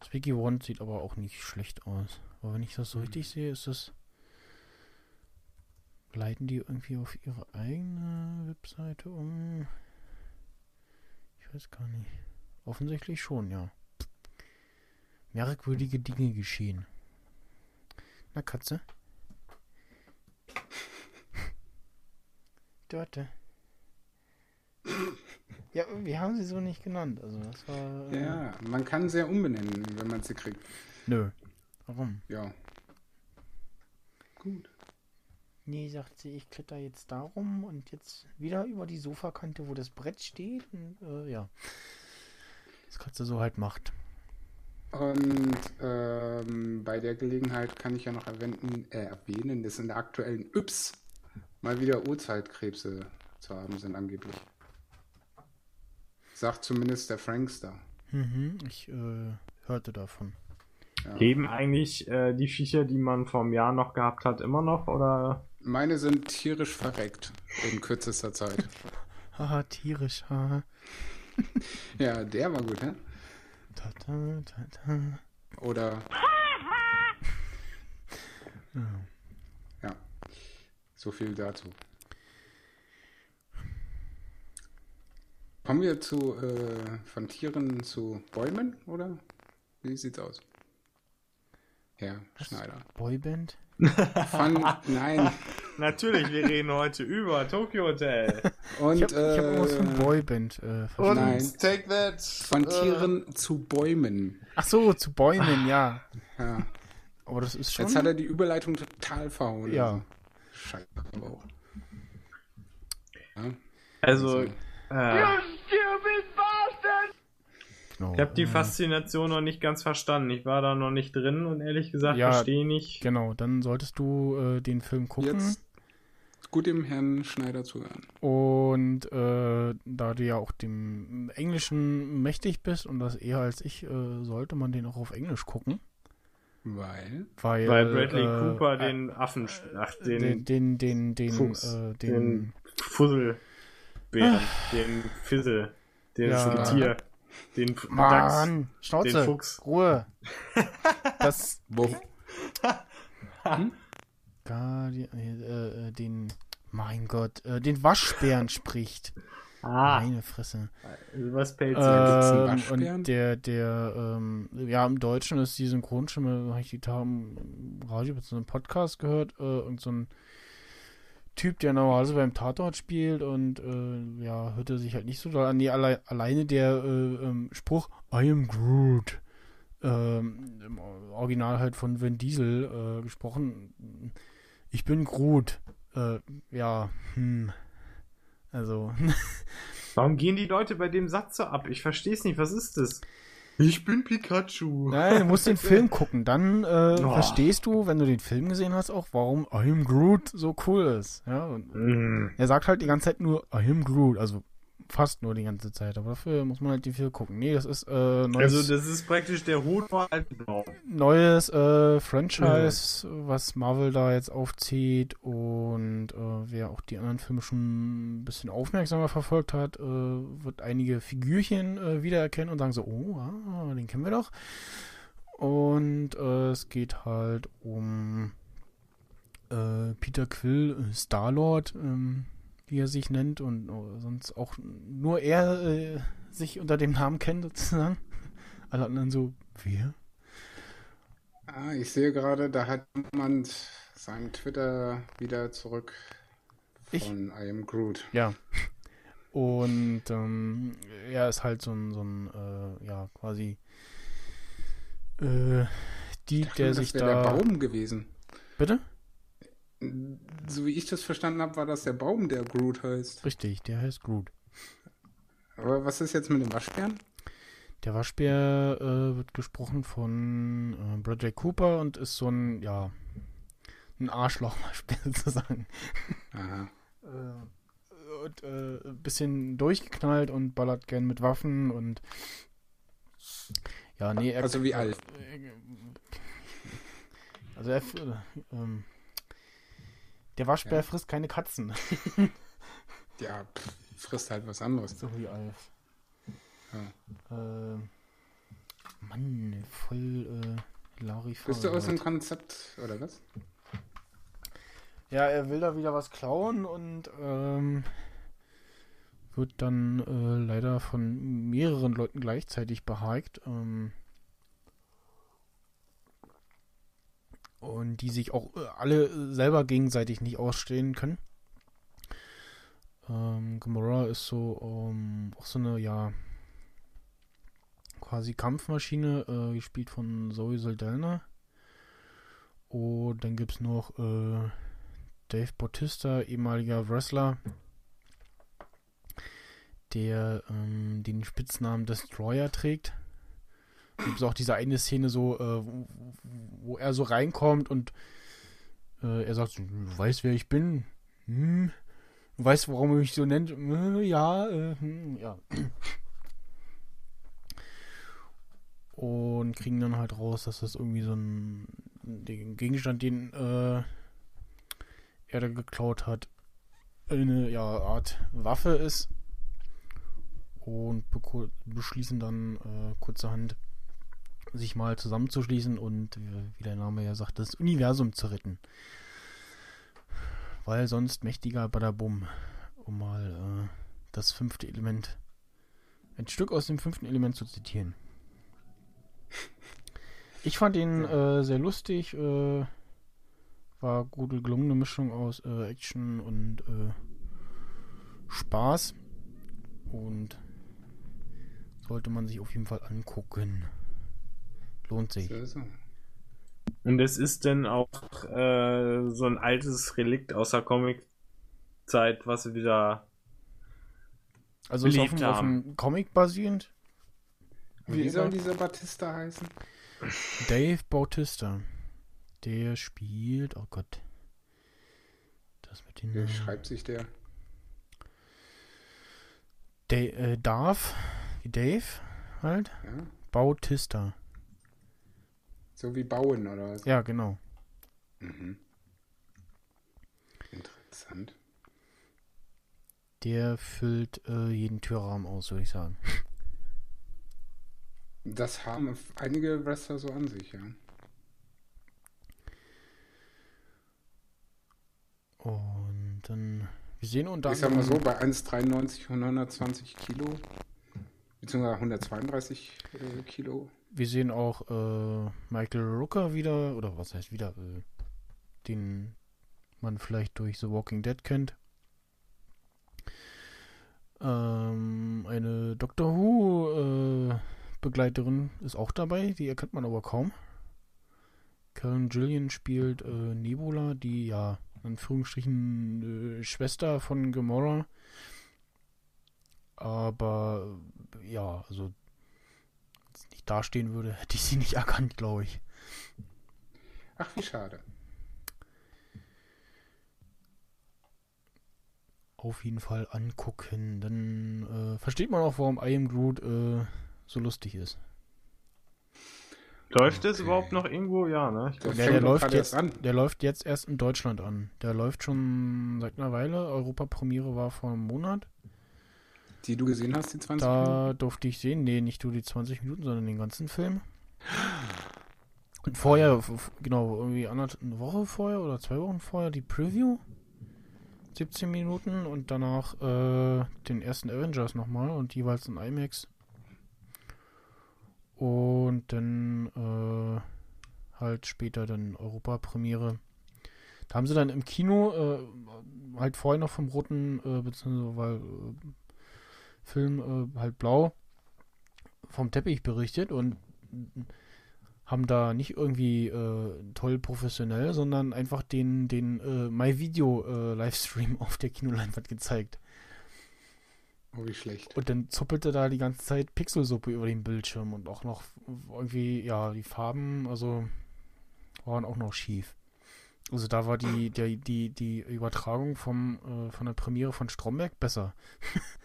Das Wiki One sieht aber auch nicht schlecht aus. Aber wenn ich das so richtig sehe, ist das. Leiten die irgendwie auf ihre eigene Webseite um? Ich weiß gar nicht. Offensichtlich schon, ja. Merkwürdige Dinge geschehen. Na, Katze? Dörte. Ja, wir haben sie so nicht genannt. Also das war. äh, Ja, man kann sie ja umbenennen, wenn man sie kriegt. Nö. Warum? Ja. Gut. Nee, sagt sie, ich kletter jetzt da rum und jetzt wieder über die Sofakante, wo das Brett steht. Und, äh, ja. Das Katze so halt macht. Und ähm, bei der Gelegenheit kann ich ja noch erwähnen, äh, erwähnen, dass in der aktuellen Yps mal wieder Urzeitkrebse zu haben sind angeblich. Sagt zumindest der Frankster. Mhm, ich äh, hörte davon. Ja. Leben eigentlich äh, die Viecher, die man vor einem Jahr noch gehabt hat, immer noch? Oder? Meine sind tierisch verreckt in kürzester Zeit. Haha, tierisch, haha. Ja, der war gut, hä? Ta -ta, ta -ta. Oder Ja. ja, so viel dazu. Kommen wir zu äh, von Tieren zu Bäumen, oder? Wie sieht's aus? Herr Schneider. Boyband? Von, nein. Natürlich, wir reden heute über Tokyo Hotel. Und Ich habe ich hab irgendwas von äh, Boyband äh, Und verstanden. Nein. take that. von äh, Tieren zu Bäumen. Ach so, zu Bäumen, ja. Ja. Aber das ist schon. Jetzt hat er die Überleitung total verhauen. Ja. Scheiße, aber auch. Ja, Also, äh, genau, ich habe die äh, Faszination noch nicht ganz verstanden. Ich war da noch nicht drin und ehrlich gesagt Ja, verstehe nicht. Genau, dann solltest du äh, den Film gucken. Jetzt gut dem Herrn Schneider zuhören. Und äh, da du ja auch dem Englischen mächtig bist und das eher als ich, äh, sollte man den auch auf Englisch gucken. Weil. Weil, Weil Bradley äh, Cooper äh, den Affen, ach, den, den, den, den, den, Fuchs, äh, den, den Fusselbären, den Fissel, den Ja. Tier, den F- Dachs. Mann, Schnauze, den Fuchs. Ruhe. Das Wo, Guardian, äh, äh, den, mein Gott, äh, den Waschbären spricht. Ah, Meine Fresse. was einen Ähm, Waschbären? und der, der, ähm, ja, im Deutschen ist die Synchronstimme, habe ich die Tage im Radio bzw. im Podcast gehört, äh, irgend so ein Typ, der normalerweise beim Tatort spielt und äh, ja, hörte sich halt nicht so doll an. Nee, alle, alleine der äh, ähm, Spruch I am Groot ähm, im Original halt von Vin Diesel äh, gesprochen. Ich bin Groot. Äh, ja, hm. Also. Warum gehen die Leute bei dem Satz so ab? Ich verstehe es nicht. Was ist das? Ich bin Pikachu. Nein, du musst den Film gucken. Dann äh, Oh. verstehst du, wenn du den Film gesehen hast, auch, warum I am Groot so cool ist. Ja, und Mm. er sagt halt die ganze Zeit nur I am Groot, also fast nur die ganze Zeit. Aber dafür muss man halt den Film gucken. Nee, das ist äh, neues, Also das ist praktisch der Hut vor Altenblau. neues äh, Franchise, was Marvel da jetzt aufzieht. Und äh, wer auch die anderen Filme schon ein bisschen aufmerksamer verfolgt hat, äh, wird einige Figürchen äh, wiedererkennen und sagen so, oh, ah, den kennen wir doch. Und äh, es geht halt um äh, Peter Quill, äh, Star-Lord, ähm, wie er sich nennt, und äh, sonst auch nur er äh, sich unter dem Namen kennt, sozusagen. Alle anderen so, wer? Ah, ich sehe gerade, da hat jemand seinen Twitter wieder zurück Ich? von I am Groot. Ja. Und ähm, er ist halt so ein, so ein äh, ja, quasi äh, Ach, der sich da. der Baum gewesen. Bitte? So wie ich das verstanden habe, war das der Baum, der Groot heißt. Richtig, der heißt Groot. Aber was ist jetzt mit dem Waschbären? Der Waschbär äh, wird gesprochen von äh, Bradley Cooper und ist so ein, ja, ein Arschloch-Waschbär sozusagen. Aha. Äh, und, äh, ein bisschen durchgeknallt und ballert gern mit Waffen und ja, nee, er Also wie Alf. Also er, äh, ähm, der Waschbär Ja. frisst keine Katzen. Ja, pff, frisst halt was anderes. So wie Alf. Ja. Ähm, Mann, voll äh, Larifari. Bist du aus dem Konzept, oder was? Ja, er will da wieder was klauen und ähm, wird dann äh, leider von mehreren Leuten gleichzeitig behagt. Ähm, und die sich auch äh, alle selber gegenseitig nicht ausstehen können. Ähm, Gamora ist so ähm, auch so eine, ja, quasi Kampfmaschine, äh, gespielt von Zoe Saldana. Und dann gibt es noch äh, Dave Bautista, ehemaliger Wrestler, der ähm, den Spitznamen Destroyer trägt. Gibt es auch diese eine Szene so, äh, wo, wo er so reinkommt und äh, er sagt, so, du weißt, wer ich bin? Hm? Du weißt, warum er mich so nennt? Äh, ja, äh, hm, ja. Und kriegen dann halt raus, dass das irgendwie so ein den Gegenstand, den äh, er da geklaut hat, eine ja, Art Waffe ist. Und beschließen dann äh, kurzerhand, sich mal zusammenzuschließen und, wie der Name ja sagt, das Universum zu retten. Weil sonst mächtiger Badabum, um mal äh, das fünfte Element, ein Stück aus dem fünften Element zu zitieren. Ich fand ihn äh, sehr lustig, äh, war gute gelungene Mischung aus äh, Action und äh, Spaß und sollte man sich auf jeden Fall angucken. Lohnt sich. So, so. Und es ist denn auch äh, so ein altes Relikt aus der Comic-Zeit, was sie wieder. Also ist auf dem, auf haben. dem Comic basierend. Und Wie soll dieser Batista heißen? Dave Bautista. Der spielt, oh Gott. Das mit den Wie schreibt sich der? Da äh, Darth, wie Dave halt. Ja? Bautista. So wie Bauen, oder was? Ja, genau. Mhm. Interessant. Der füllt äh, jeden Türrahmen aus, würde ich sagen. Das haben einige Wrestler so an sich, ja. Und dann, wir sehen unter Ich sag mal so, bei 1,93 und 120 Kilo, beziehungsweise 132 äh, Kilo. Wir sehen auch äh, Michael Rooker wieder, oder was heißt wieder, äh, den man vielleicht durch The Walking Dead kennt. Ähm, eine Doctor Who äh, Begleiterin ist auch dabei, die erkennt man aber kaum. Karen Gillian spielt äh, Nebula, die ja in Anführungsstrichen äh, Schwester von Gamora. Aber ja, also dastehen würde, hätte ich sie nicht erkannt, glaube ich. Ach, wie schade. Auf jeden Fall angucken. Dann äh, versteht man auch, warum I Am Groot äh, so lustig ist. Läuft es Okay. überhaupt noch irgendwo? Ja, ne? Ich Der fängt der doch läuft jetzt, erst an. der läuft jetzt erst in Deutschland an. Der läuft schon seit einer Weile. Europapremiere war vor einem Monat. Die du gesehen hast, die 20 Minuten? Da durfte ich sehen, nee, nicht nur die 20 Minuten, sondern den ganzen Film. Und vorher, genau, irgendwie eine Woche vorher oder zwei Wochen vorher die Preview. 17 Minuten und danach äh, den ersten Avengers nochmal und jeweils in IMAX. Und dann äh, halt später dann Europapremiere. Da haben sie dann im Kino äh, halt vorher noch vom roten, äh, beziehungsweise weil äh, Film äh, halt blau vom Teppich berichtet und haben da nicht irgendwie äh, toll professionell, sondern einfach den, den äh, My-Video-Livestream auf der Kinoleinwand gezeigt. Oh, wie schlecht. Und dann zuppelte da die ganze Zeit Pixelsuppe über den Bildschirm und auch noch irgendwie, ja, die Farben, also waren auch noch schief. Also da war die, der, die, die Übertragung vom, äh, von der Premiere von Stromberg besser.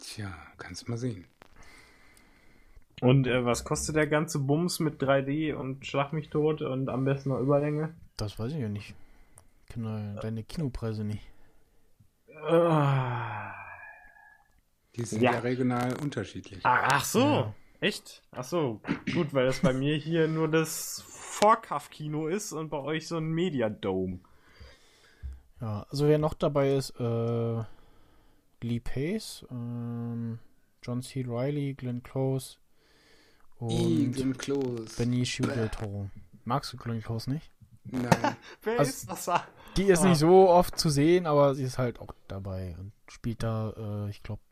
Tja, kannst mal sehen. Und äh, was kostet der ganze Bums mit 3D und Schlag mich tot und am besten noch Überlänge? Das weiß ich ja nicht. Ich kenne deine Kinopreise nicht. Ah, Die sind Ja. ja, regional unterschiedlich. ach so, Ja. echt? Ach so, gut, weil das bei mir hier nur das Vorkauf-Kino ist und bei euch so ein Mediadome. Ja, also wer noch dabei ist, äh, Lee Pace, ähm, John C. Reilly, Glenn Close und Egan Close. Benicio del Toro. Magst du Glenn Close nicht? Nein. Wer Also- ist das? da? Die ist Ah. nicht so oft zu sehen, aber sie ist halt auch dabei und spielt da, äh, ich glaube,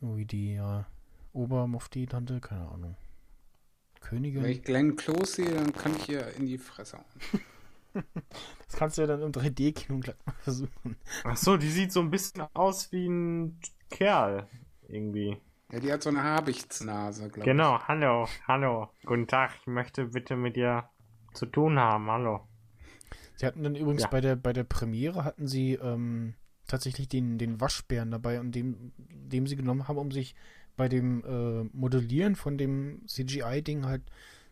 irgendwie die ja, Obermufti-Tante, keine Ahnung. Königin. Wenn ich Glenn Close sehe, dann kann ich ihr in die Fresse hauen. Das kannst du ja dann im 3D-Kino gleich mal versuchen. Ach so, die sieht so ein bisschen aus wie ein Kerl. Irgendwie. Ja, die hat so eine Habichtsnase, glaube Genau, hallo, hallo. Guten Tag, ich möchte bitte mit dir zu tun haben, hallo. Sie hatten dann übrigens Ja. bei der bei der Premiere hatten sie ähm, tatsächlich den, den Waschbären dabei und dem, dem sie genommen haben, um sich bei dem äh, Modellieren von dem CGI-Ding halt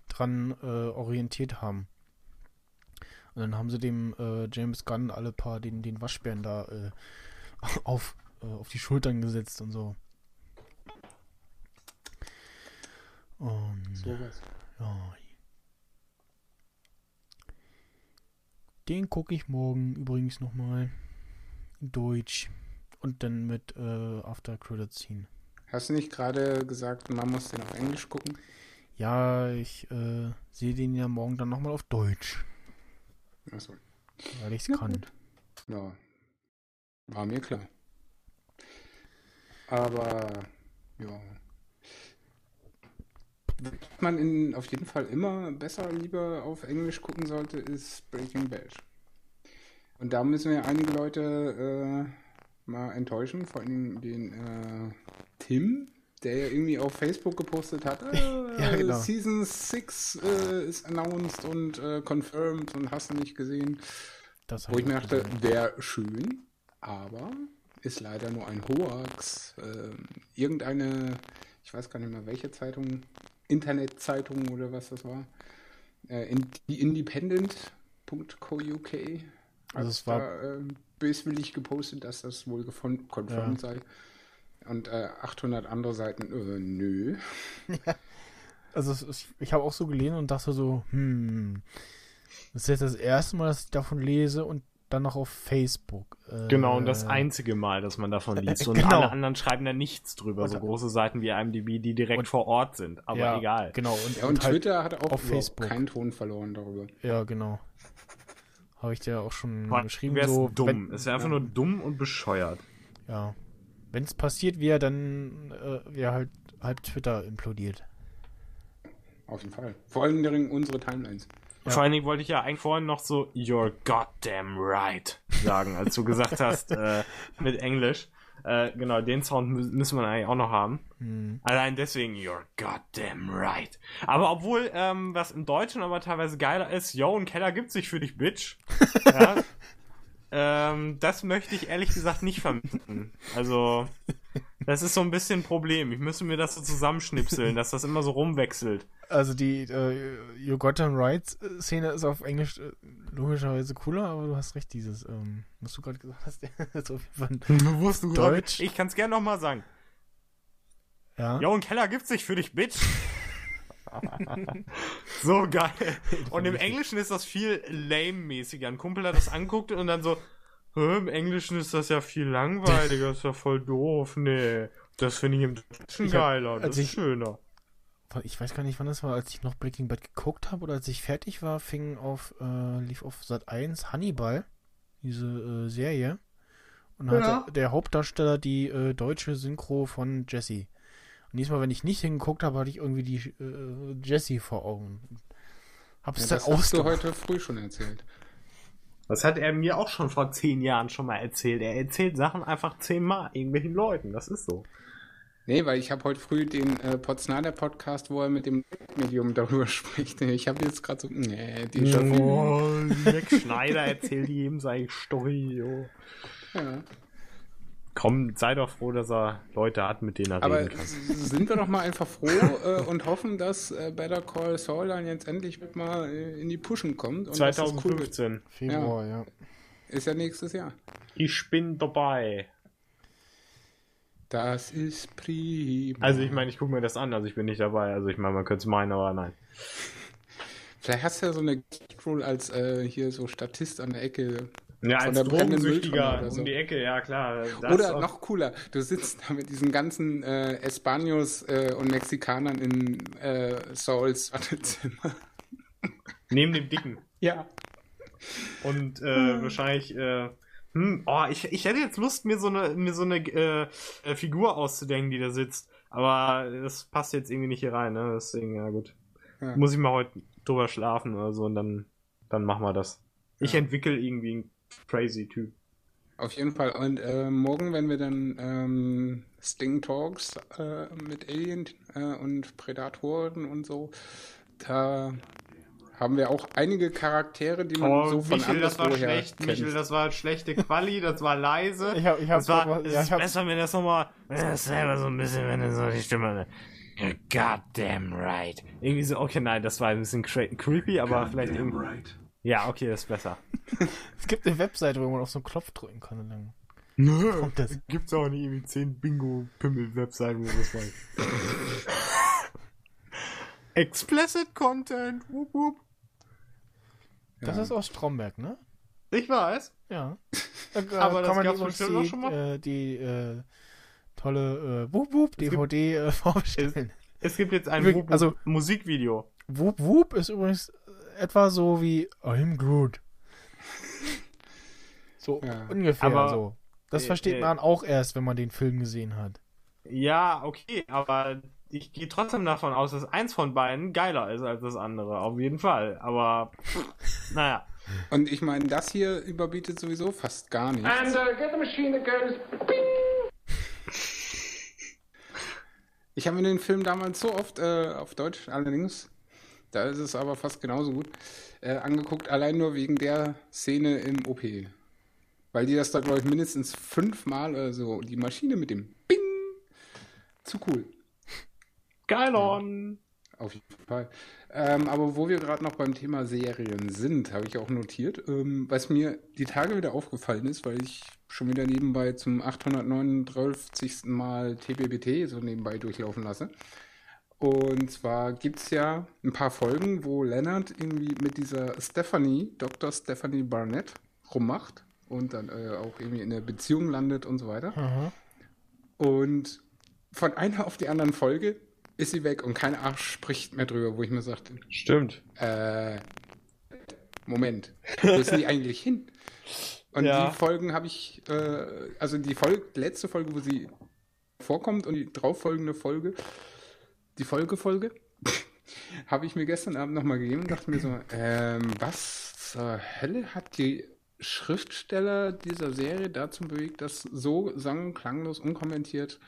dran äh, orientiert haben. Und dann haben sie dem äh, James Gunn alle paar den, den Waschbären da äh, auf, äh, auf die Schultern gesetzt und so. Ich. Sowas. ja. Den gucke ich morgen übrigens nochmal. In Deutsch. Und dann mit äh, After Credit Scene. Hast du nicht gerade gesagt, man muss den auf Englisch gucken? Ja, ich äh, sehe den ja morgen dann nochmal auf Deutsch. Achso. Weil ich es Na kann. gut. Ja. War mir klar. Aber, ja. Was man in, auf jeden Fall immer besser lieber auf Englisch gucken sollte, ist Breaking Bad. Und da müssen wir einige Leute äh, mal enttäuschen, vor allem den äh, Tim, der ja irgendwie auf Facebook gepostet hat, äh, Ja, genau. Season 6 äh, ist announced und äh, confirmed und hast du nicht gesehen. Wo ich mir dachte, wäre schön, aber ist leider nur ein Hoax. Ähm, irgendeine, ich weiß gar nicht mehr welche Zeitung, Internetzeitung oder was das war, äh, in, die Independent.co.uk Also hat es war- da, äh, böswillig gepostet, dass das wohl confirmed sei. Und äh, 800 andere Seiten, äh, nö. Also es ist, ich habe auch so gelesen und dachte so, hm, das ist jetzt das erste Mal, dass ich davon lese und dann noch auf Facebook. Äh, Genau, und das einzige Mal, dass man davon liest. Und Genau. alle anderen schreiben da nichts drüber. So Und- große Seiten wie IMDb, die direkt Und- vor Ort sind. Aber ja, egal. Genau, und, Ja, und halt, Twitter hat auch auf Facebook. keinen Ton verloren darüber. Ja, genau. Habe ich dir auch schon allem geschrieben. wär's So, dumm. wenn, es wäre einfach nur dumm und bescheuert. ja. Wenn es passiert wäre, dann äh, wäre halt halb Twitter implodiert. Auf jeden Fall. Vor allen Dingen unsere Timelines. Ja. Vor allen Dingen wollte ich ja eigentlich vorhin noch so You're goddamn right sagen, als du gesagt hast äh, mit Englisch. Äh, genau, den Sound mü müssen wir eigentlich auch noch haben. Hm. Allein deswegen You're goddamn right. Aber obwohl, ähm, was im Deutschen aber teilweise geiler ist, Yo, ein Keller gibt sich für dich, Bitch. ja, ähm, das möchte ich ehrlich gesagt nicht vermissen. Also, das ist so ein bisschen ein Problem. Ich müsste mir das so zusammenschnipseln, dass das immer so rumwechselt. Also die äh, You Got Them Right Szene ist auf Englisch äh, logischerweise cooler, aber du hast recht, dieses, ähm, was du gerade gesagt hast, ist auf jeden Fall Deutsch. Ich kann es gerne nochmal sagen. ja. Jo, ein Keller gibt sich für dich, Bitch. so geil. Und im Englischen ist das viel lame-mäßiger. Ein Kumpel hat das anguckt und dann so, "Hä, im Englischen ist das ja viel langweiliger, das ist ja voll doof. Nee, das finde ich im Deutschen Ich hab- geiler, das ist ich- schöner. Ich weiß gar nicht, wann das war, als ich noch Breaking Bad geguckt habe oder als ich fertig war, fing auf, äh, lief auf Sat 1 Hannibal, diese äh, Serie. Und Ja. hatte der Hauptdarsteller die äh, deutsche Synchro von Jesse. Und diesmal, wenn ich nicht hingeguckt habe, hatte ich irgendwie die äh, Jesse vor Augen. Hab's Ja, dann das hast du heute früh schon erzählt. Das hat er mir auch schon vor zehn Jahren schon mal erzählt. Er erzählt Sachen einfach zehnmal irgendwelchen Leuten. Das ist so. Nee, weil ich habe heute früh den äh, Potsnader Podcast, wo er mit dem Medium darüber spricht. Ich habe jetzt gerade so, nee, die schon. Oh, Schneider erzählt jedem seine Story. Jo. Ja. Komm, sei doch froh, dass er Leute hat, mit denen er Aber reden kann. sind wir doch mal einfach froh äh, und hoffen, dass äh, Better Call Saul dann jetzt endlich mal äh, in die Pushen kommt. Und dass das cool wird. 2015. Februar, ja. Ist ja nächstes Jahr. Ich bin dabei. Das ist prima. Also ich meine, ich gucke mir das an, also ich bin nicht dabei. Also ich meine, man könnte es meinen, aber nein. Vielleicht hast du ja so eine Roll als äh, hier so Statist an der Ecke. Ja, als Drogensüchtiger so. um die Ecke, ja klar. Oder noch cooler, du sitzt da mit diesen ganzen äh, Españos äh, und Mexikanern in äh, Sauls Wartezimmer. neben dem Dicken. Ja. Und äh, wahrscheinlich, äh, hm, oh, ich, ich hätte jetzt Lust, mir so eine, mir so eine äh, äh, Figur auszudenken, die da sitzt. Aber das passt jetzt irgendwie nicht hier rein, ne? Deswegen, ja gut. Ja. Muss ich mal heute drüber schlafen oder so und dann, dann machen wir das. Ich Ja. entwickle irgendwie crazy Typ. Auf jeden Fall. Und äh, morgen, wenn wir dann ähm, Sting Talks äh, mit Alien äh, und Predatoren und so, da haben wir auch einige Charaktere, die man so von Oh, Michel, das war schlecht. kennt. Michel, das war schlechte Quali, das war leise. Ich hab, ich hab, das war, was- es ja, ist besser, wenn das nochmal, selber so ein bisschen, wenn du so die Stimme, You're goddamn right. Irgendwie so, okay, nein, das war ein bisschen cre creepy, aber vielleicht irgendwie, ja, okay, das ist besser. es gibt eine Webseite, wo man auf so einen Knopf drücken kann. Und dann Nö, kommt das. gibt's auch nicht irgendwie 10 Bingo-Pimmel-Webseiten, wo das war. Explicit Content, wup, wup. Das Ja. ist aus Stromberg, ne? Ich weiß. Ja. Da, äh, Aber das kann man gab's übrigens bestimmt auch die, schon mal. Äh, die äh, tolle äh, Wup Wup DVD äh, vorbestellen. Es gibt jetzt ein Wup, Wup also- Musikvideo. Wup Wup ist übrigens etwa so wie I'm good. So Ja. ungefähr Aber- so. Das äh, versteht äh, man auch erst, wenn man den Film gesehen hat. Ja, okay, aber ich gehe trotzdem davon aus, dass eins von beiden geiler ist als das andere. Auf jeden Fall. Aber, naja. Und ich meine, das hier überbietet sowieso fast gar nichts. And uh, get the machine that goes bing. Ich habe mir den Film damals so oft äh, auf Deutsch allerdings, da ist es aber fast genauso gut, äh, angeguckt, allein nur wegen der Szene im OP. Weil die das da, glaube ich, mindestens fünfmal oder so, die Maschine mit dem Bing, zu cool. Geilon! Auf jeden Fall. Ähm, aber wo wir gerade noch beim Thema Serien sind, habe ich auch notiert, ähm, was mir die Tage wieder aufgefallen ist, weil ich schon wieder nebenbei zum 839. Mal TBBT so nebenbei durchlaufen lasse. Und zwar gibt es ja ein paar Folgen, wo Leonard irgendwie mit dieser Stephanie, Dr. Stephanie Barnett, rummacht und dann äh, auch irgendwie in einer Beziehung landet und so weiter. Aha. Und von einer auf die anderen Folge ist sie weg und kein Arsch spricht mehr drüber, wo ich mir sagte, Stimmt. äh, Moment, wo sind die eigentlich hin? Und Ja. die Folgen habe ich, äh, also die Folge, letzte Folge, wo sie vorkommt und die darauffolgende Folge, die Folgefolge, habe ich mir gestern Abend nochmal gegeben und dachte mir so, ähm, was zur Hölle hat die Schriftsteller dieser Serie dazu bewegt, das so sang- und klanglos unkommentiert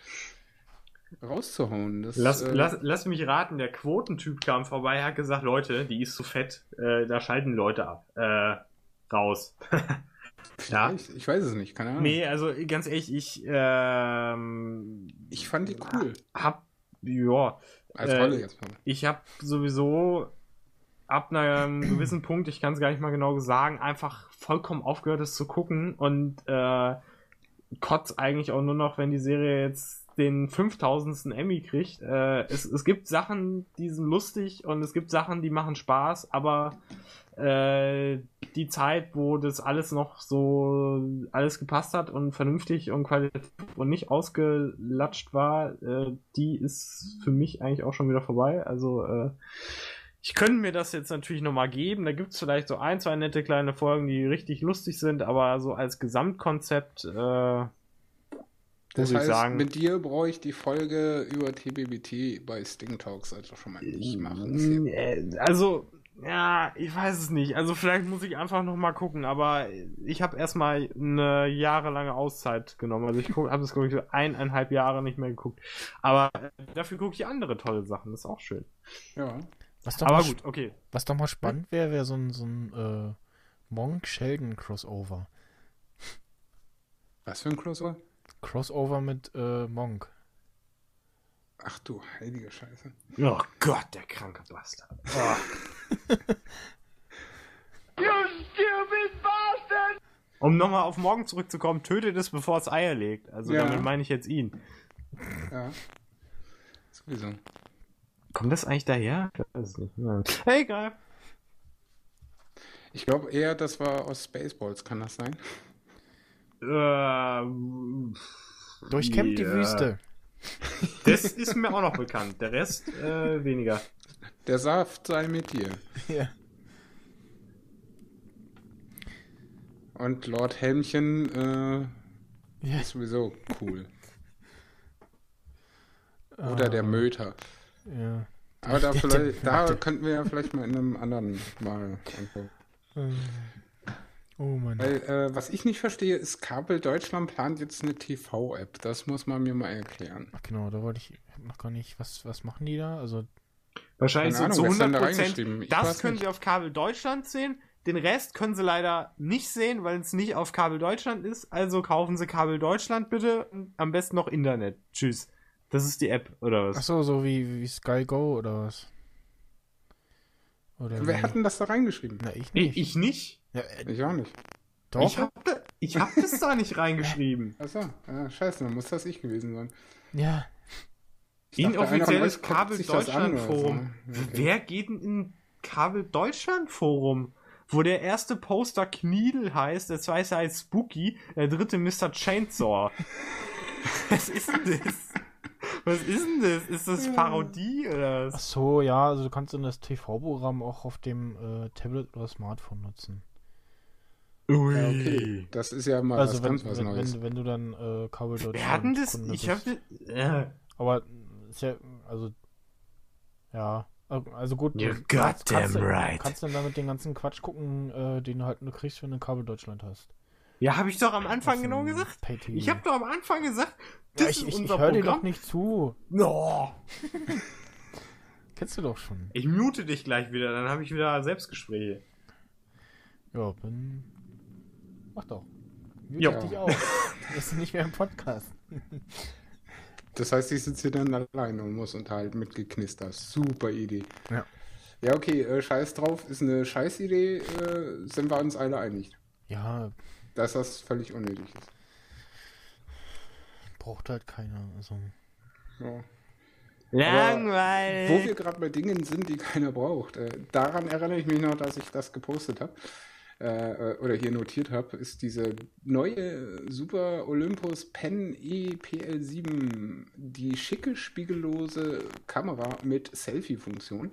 rauszuhauen? Das, Lass, äh, lass, lass mich raten, der Quotentyp kam vorbei, hat gesagt, Leute, die ist zu fett, äh, da schalten Leute ab. Äh, raus. ja. ich weiß es nicht, keine Ahnung. Nee, also ganz ehrlich, ich ähm, Ich fand die cool. hab, ja, Als äh, Rolle jetzt mal. ich hab sowieso ab einem gewissen Punkt, ich kann es gar nicht mal genau sagen, einfach vollkommen aufgehört, es zu gucken und äh, kotz eigentlich auch nur noch, wenn die Serie jetzt den 5000. Emmy kriegt. Äh, es, es gibt Sachen, die sind lustig und es gibt Sachen, die machen Spaß, aber äh, die Zeit, wo das alles noch so alles gepasst hat und vernünftig und qualitativ und nicht ausgelatscht war, äh, die ist für mich eigentlich auch schon wieder vorbei. Also äh, ich könnte mir das jetzt natürlich nochmal geben. Da gibt es vielleicht so ein, zwei nette kleine Folgen, die richtig lustig sind, aber so als Gesamtkonzept äh, Das muss ich heißt, sagen. mit dir brauche ich die Folge über TBBT bei Sting Talks also schon mal nicht machen. Äh, Also, ja, ich weiß es nicht. Also vielleicht muss ich einfach noch mal gucken, aber ich habe erstmal eine jahrelange Auszeit genommen. Also ich habe das, glaube ich, so eineinhalb Jahre nicht mehr geguckt. Aber äh, dafür gucke ich andere tolle Sachen. Das ist auch schön. Ja. Was doch, Aber mal, gut, okay. Was doch mal spannend wäre, wäre so ein, so ein äh, Monk-Sheldon-Crossover. Was für ein Crossover? Crossover mit äh, Monk. Ach du heilige Scheiße. Oh Gott, der kranke Bastard. Oh. Um nochmal auf morgen zurückzukommen, tötet es, bevor es Eier legt. Also Ja. damit meine ich jetzt ihn. Ja. Sowieso. Kommt das eigentlich daher? Ich weiß es nicht. Ja. Hey, egal. Ich glaube eher, das war aus Spaceballs, kann das sein? Äh, Durchkämmt die ja. Wüste. Das ist mir auch noch bekannt. Der Rest äh, weniger. Der Saft sei mit dir. Ja. Und Lord Helmchen äh, Ja. ist sowieso cool. Oder der Möter. Ja. Aber da, vielleicht, da könnten wir ja vielleicht mal in einem anderen Mal angucken. Oh Mann. Weil, äh, was ich nicht verstehe, ist, Kabel Deutschland plant jetzt eine TV-App. Das muss man mir mal erklären. Ach genau, da wollte ich noch gar nicht. Was, was machen die da? Also, Wahrscheinlich Keine so Ahnung, zu wer ist denn da 100 reingeschrieben? Ich Das können nicht. Sie auf Kabel Deutschland sehen. Den Rest können Sie leider nicht sehen, weil es nicht auf Kabel Deutschland ist. Also kaufen Sie Kabel Deutschland bitte. Am besten noch Internet. Tschüss. Das ist die App, oder was? ach so, so wie, wie Sky Go oder was? Oder Wer wie? hat denn das da reingeschrieben? Na, ich nicht. ich nicht. Ja, äh, Ich auch nicht. doch. Ich hab, da- ich hab das da nicht reingeschrieben. Achso, ja, scheiße, dann muss das ich gewesen sein. ja. Ich Inoffizielles Kabel Deutschland so. Forum. Wer geht denn in Kabel Deutschland Forum? Wo der erste Poster Kniedel heißt, der zweite heißt Spooky, der dritte Mr. Chainsaw. Was ist denn das? Was ist denn das? Ist das Parodie oder Ach was? so, ja, also du kannst dann das TV-Programm auch auf dem äh, Tablet oder Smartphone nutzen. Ui. Ja, okay. Das ist ja mal also was wenn, ganz was wenn, Neues. wenn, wenn du dann äh, Kabel Deutschland Wer hat denn das? Ich hab. Äh, Aber ist ja, also, ja, also gut. You're du kannst, right. kannst dann damit den ganzen Quatsch gucken, äh, den du halt nur kriegst, wenn du Kabel Deutschland hast. ja, habe ich doch am Anfang genau gesagt. Ich habe doch am Anfang gesagt, das ja, ich, ist ich, unser ich höre dir Programm. doch nicht zu. No. Kennst du doch schon. Ich mute dich gleich wieder, dann habe ich wieder Selbstgespräche. Ja, bin. Mach doch. Mute dich auch. Du bist nicht mehr im Podcast. Das heißt, ich sitze hier dann alleine und muss unterhalten mit Geknister. Super Idee. Ja. Ja, okay, äh, scheiß drauf, ist eine Scheißidee, äh, sind wir uns alle einig. Ja, Dass das völlig unnötig ist. braucht halt keiner. Also. Ja. Langweilig. Wo wir gerade bei Dingen sind, die keiner braucht. Äh, daran erinnere ich mich noch, dass ich das gepostet habe. Äh, äh, oder hier notiert habe, ist diese neue Super Olympus Pen E EPL7, die schicke spiegellose Kamera mit Selfie-Funktion.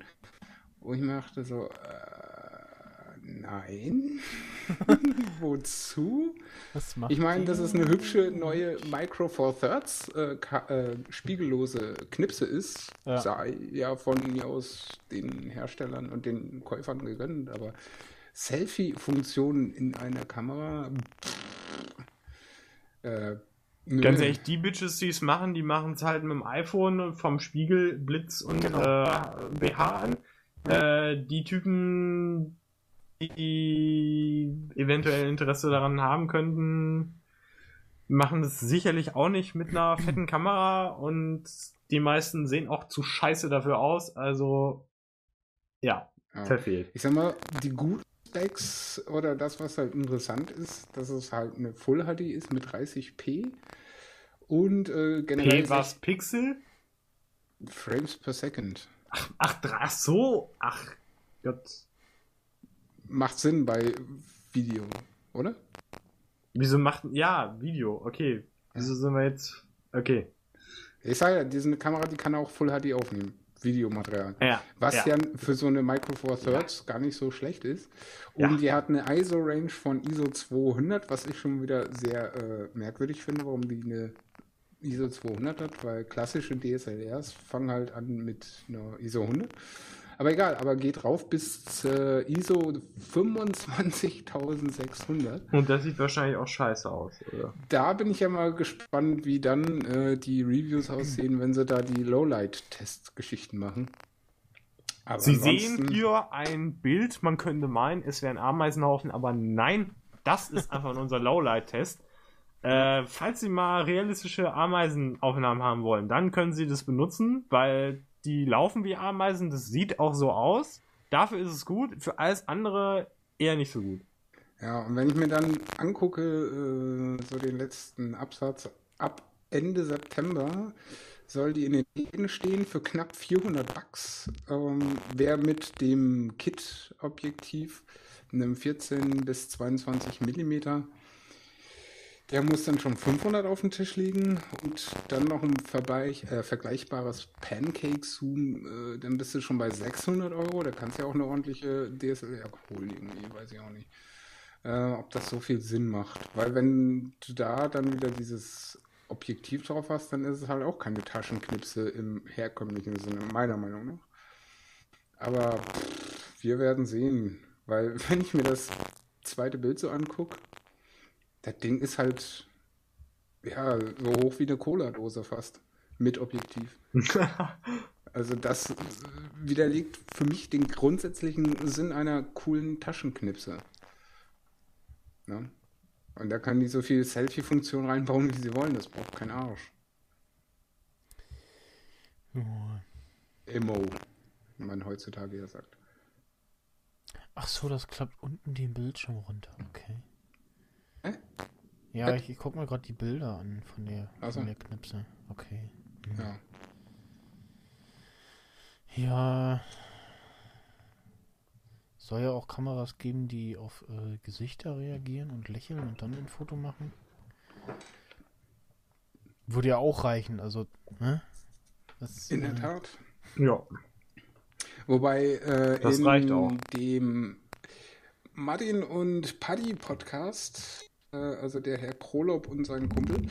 Wo ich mir dachte so, äh, Nein. Wozu? Ich meine, das die? ist eine hübsche neue Micro Four Thirds äh, äh, spiegellose Knipse ist. Ja. Sei ja von mir aus den Herstellern und den Käufern gegönnt, aber Selfie-Funktionen in einer Kamera. Äh. Ganz ehrlich, die Bitches, die es machen, die machen es halt mit dem iPhone vom Spiegel, Blitz und Genau. äh, BH an. Äh, die Typen, die eventuell Interesse daran haben könnten, machen das sicherlich auch nicht mit einer fetten Kamera und die meisten sehen auch zu scheiße dafür aus. Also, ja, Ja. verfehlt. Ich sag mal, die guten Specs oder das, was halt interessant ist, dass es halt eine Full HD ist mit 30p und äh, generell P was Pixel? 60 Frames per Second. Ach, dra- ach so, ach Gott. Macht Sinn bei Video, oder? Wieso macht. Ja, Video, okay. Wieso sind wir jetzt. Okay. Ich sage ja, diese Kamera, die kann auch Full HD aufnehmen. Videomaterial. Ja. Was ja. ja, für so eine Micro Four Thirds gar nicht so schlecht ist. Und Ja. die hat eine ISO-Range von ISO 200, was ich schon wieder sehr äh, merkwürdig finde, warum die eine ISO 200 hat, weil klassische DSLRs fangen halt an mit einer ISO 100. Aber egal, aber geht rauf bis äh, ISO 25600. Und das sieht wahrscheinlich auch scheiße aus, oder? Da bin ich ja mal gespannt, wie dann äh, die Reviews aussehen, wenn sie da die Lowlight-Test-Geschichten machen. Aber Sie ansonsten- sehen hier ein Bild, man könnte meinen, es wäre ein Ameisenhaufen, aber nein, das ist einfach unser Lowlight-Test. Äh, falls Sie mal realistische Ameisenaufnahmen haben wollen, dann können Sie das benutzen, weil die laufen wie Ameisen, das sieht auch so aus. Dafür ist es gut, für alles andere eher nicht so gut. Ja, und wenn ich mir dann angucke, äh, so den letzten Absatz, ab Ende September soll die in den Läden stehen für knapp 400 Bucks. Ähm, wer mit dem Kit-Objektiv, einem 14 bis 22 Millimeter, der muss dann schon 500 auf den Tisch legen und dann noch ein äh, vergleichbares Pancake-Zoom, äh, dann bist du schon bei 600 Euro. Da kannst du ja auch eine ordentliche DSLR holen irgendwie, weiß ich auch nicht äh, ob das so viel Sinn macht. Weil wenn du da dann wieder dieses Objektiv drauf hast, dann ist es halt auch keine Taschenknipse im herkömmlichen Sinne, meiner Meinung nach. Aber pff, wir werden sehen, weil wenn ich mir das zweite Bild so angucke, das Ding ist halt ja so hoch wie eine Cola-Dose fast mit Objektiv. Also das äh, widerlegt für mich den grundsätzlichen Sinn einer coolen Taschenknipse. Ne? Und da kann die so viel Selfie-Funktion reinbauen, wie sie wollen. Das braucht kein Arsch. Ja. Emo, wie man heutzutage ja sagt. Ach so, das klappt unten den Bildschirm runter. Okay. Hä? Ja, ich, ich guck mir gerade die Bilder an von der, Ach so. von der Knipse. Okay. Ja. Ja. Soll ja auch Kameras geben, die auf äh, Gesichter reagieren und lächeln und dann ein Foto machen. Würde ja auch reichen, also, ne? Das, In der äh, Tat. ja. Wobei äh, Das in reicht auch. dem Martin und Paddy Podcast, also der Herr Krolob und sein Kumpel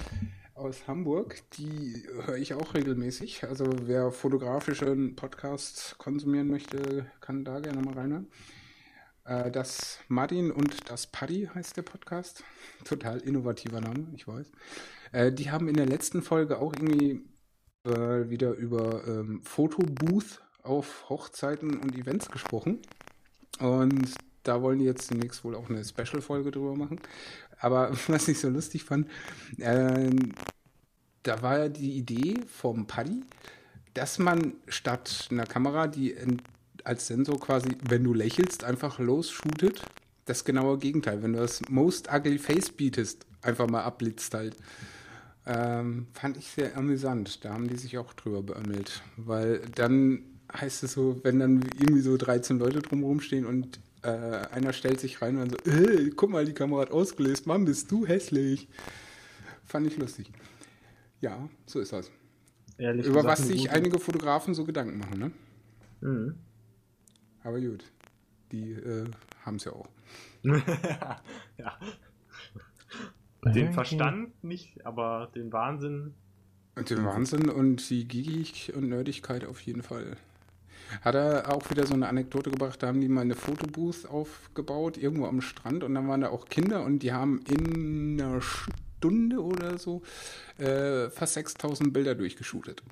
aus Hamburg, die höre ich auch regelmäßig. Also wer fotografischen Podcast konsumieren möchte, kann da gerne mal reinhören. Äh, das Martin und das Paddy heißt der Podcast. Total innovativer Name, ich weiß. Äh, die haben in der letzten Folge auch irgendwie äh, wieder über ähm, Fotobooth auf Hochzeiten und Events gesprochen. Und da wollen die jetzt demnächst wohl auch eine Special-Folge drüber machen. Aber was ich so lustig fand, ähm, da war die Idee vom Paddy, dass man statt einer Kamera, die in, als Sensor quasi, wenn du lächelst, einfach losshootet, das genaue Gegenteil. Wenn du das Most Ugly Face bietest, einfach mal abblitzt halt. Ähm, fand ich sehr amüsant. Da haben die sich auch drüber beömmelt. Weil dann heißt es so, wenn dann irgendwie so 13 Leute drumherum stehen und äh, einer stellt sich rein und dann so, äh, guck mal, die Kamera hat ausgelöst, Mann, bist du hässlich. Fand ich lustig. Ja, so ist das. Ehrlich Über gesagt, was sich gute- einige Fotografen so Gedanken machen, ne? Mhm. Aber gut. Die äh, haben sie auch. ja. Den Verstand nicht, aber den Wahnsinn. Und den Wahnsinn und die Geekig und Nerdigkeit auf jeden Fall. Hat er auch wieder so eine Anekdote gebracht, da haben die mal eine Fotobooth aufgebaut, irgendwo am Strand und dann waren da auch Kinder und die haben in einer Stunde oder so äh, fast 6000 Bilder durchgeshootet.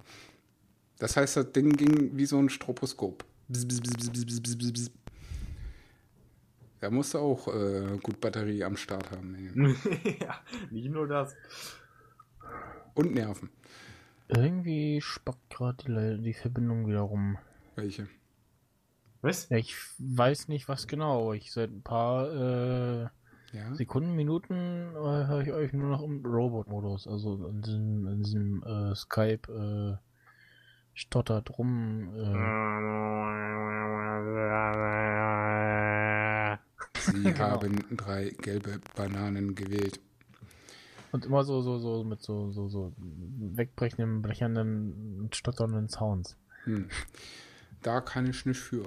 Das heißt, das Ding ging wie so ein Stroboskop. Bzz, bzz, bzz, bzz, bzz, bzz, bzz. Da musst du auch äh, gut Batterie am Start haben. Ja, nicht nur das. Und Nerven. Irgendwie spackt gerade die, die Verbindung wieder rum. Welche? Was? Ja, ich weiß nicht, was genau. Ich seit ein paar äh, Ja. Sekunden, Minuten äh, höre ich euch nur noch im Robot-Modus. Also in diesem, in diesem äh, Skype äh, stottert rum. Äh, Sie haben drei gelbe Bananen gewählt. und immer so, so, so mit so, so, so wegbrechenden, blechernden, stotternden Sounds. Hm. Da kann ich nicht für.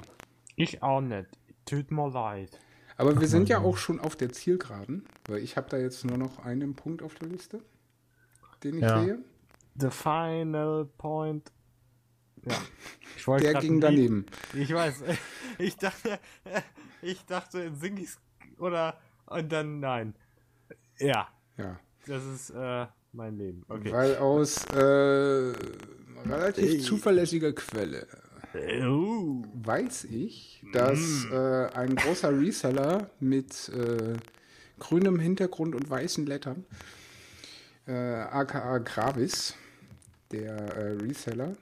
Ich auch nicht. Tut mir leid. Aber wir sind ja auch schon auf der Zielgeraden, weil ich habe da jetzt nur noch einen Punkt auf der Liste, den ich Ja. sehe. The final point. Ja. Ich wollte Der ging daneben. Lied- Ich weiß. Ich dachte, ich dachte, sing ich's oder und dann nein. Ja, Ja. das ist äh, mein Leben. Okay. Weil aus äh, relativ zuverlässiger Quelle. Weiß ich, dass äh, ein großer Reseller mit äh, grünem Hintergrund und weißen Lettern, äh, aka Gravis, der äh, Reseller,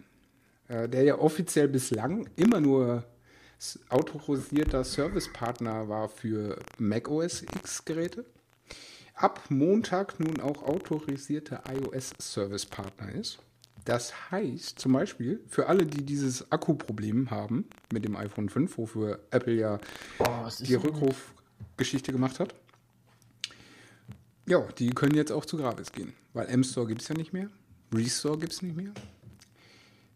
äh, der ja offiziell bislang immer nur autorisierter Servicepartner war für Mac OS X Geräte, ab Montag nun auch autorisierter iOS Servicepartner ist. Das heißt zum Beispiel, für alle, die dieses Akkuproblem haben mit dem iPhone 5, wofür Apple ja was die Rückrufgeschichte gemacht hat, ja, die können jetzt auch zu Gravis gehen. Weil M-Store gibt es ja nicht mehr. Restore gibt es nicht mehr.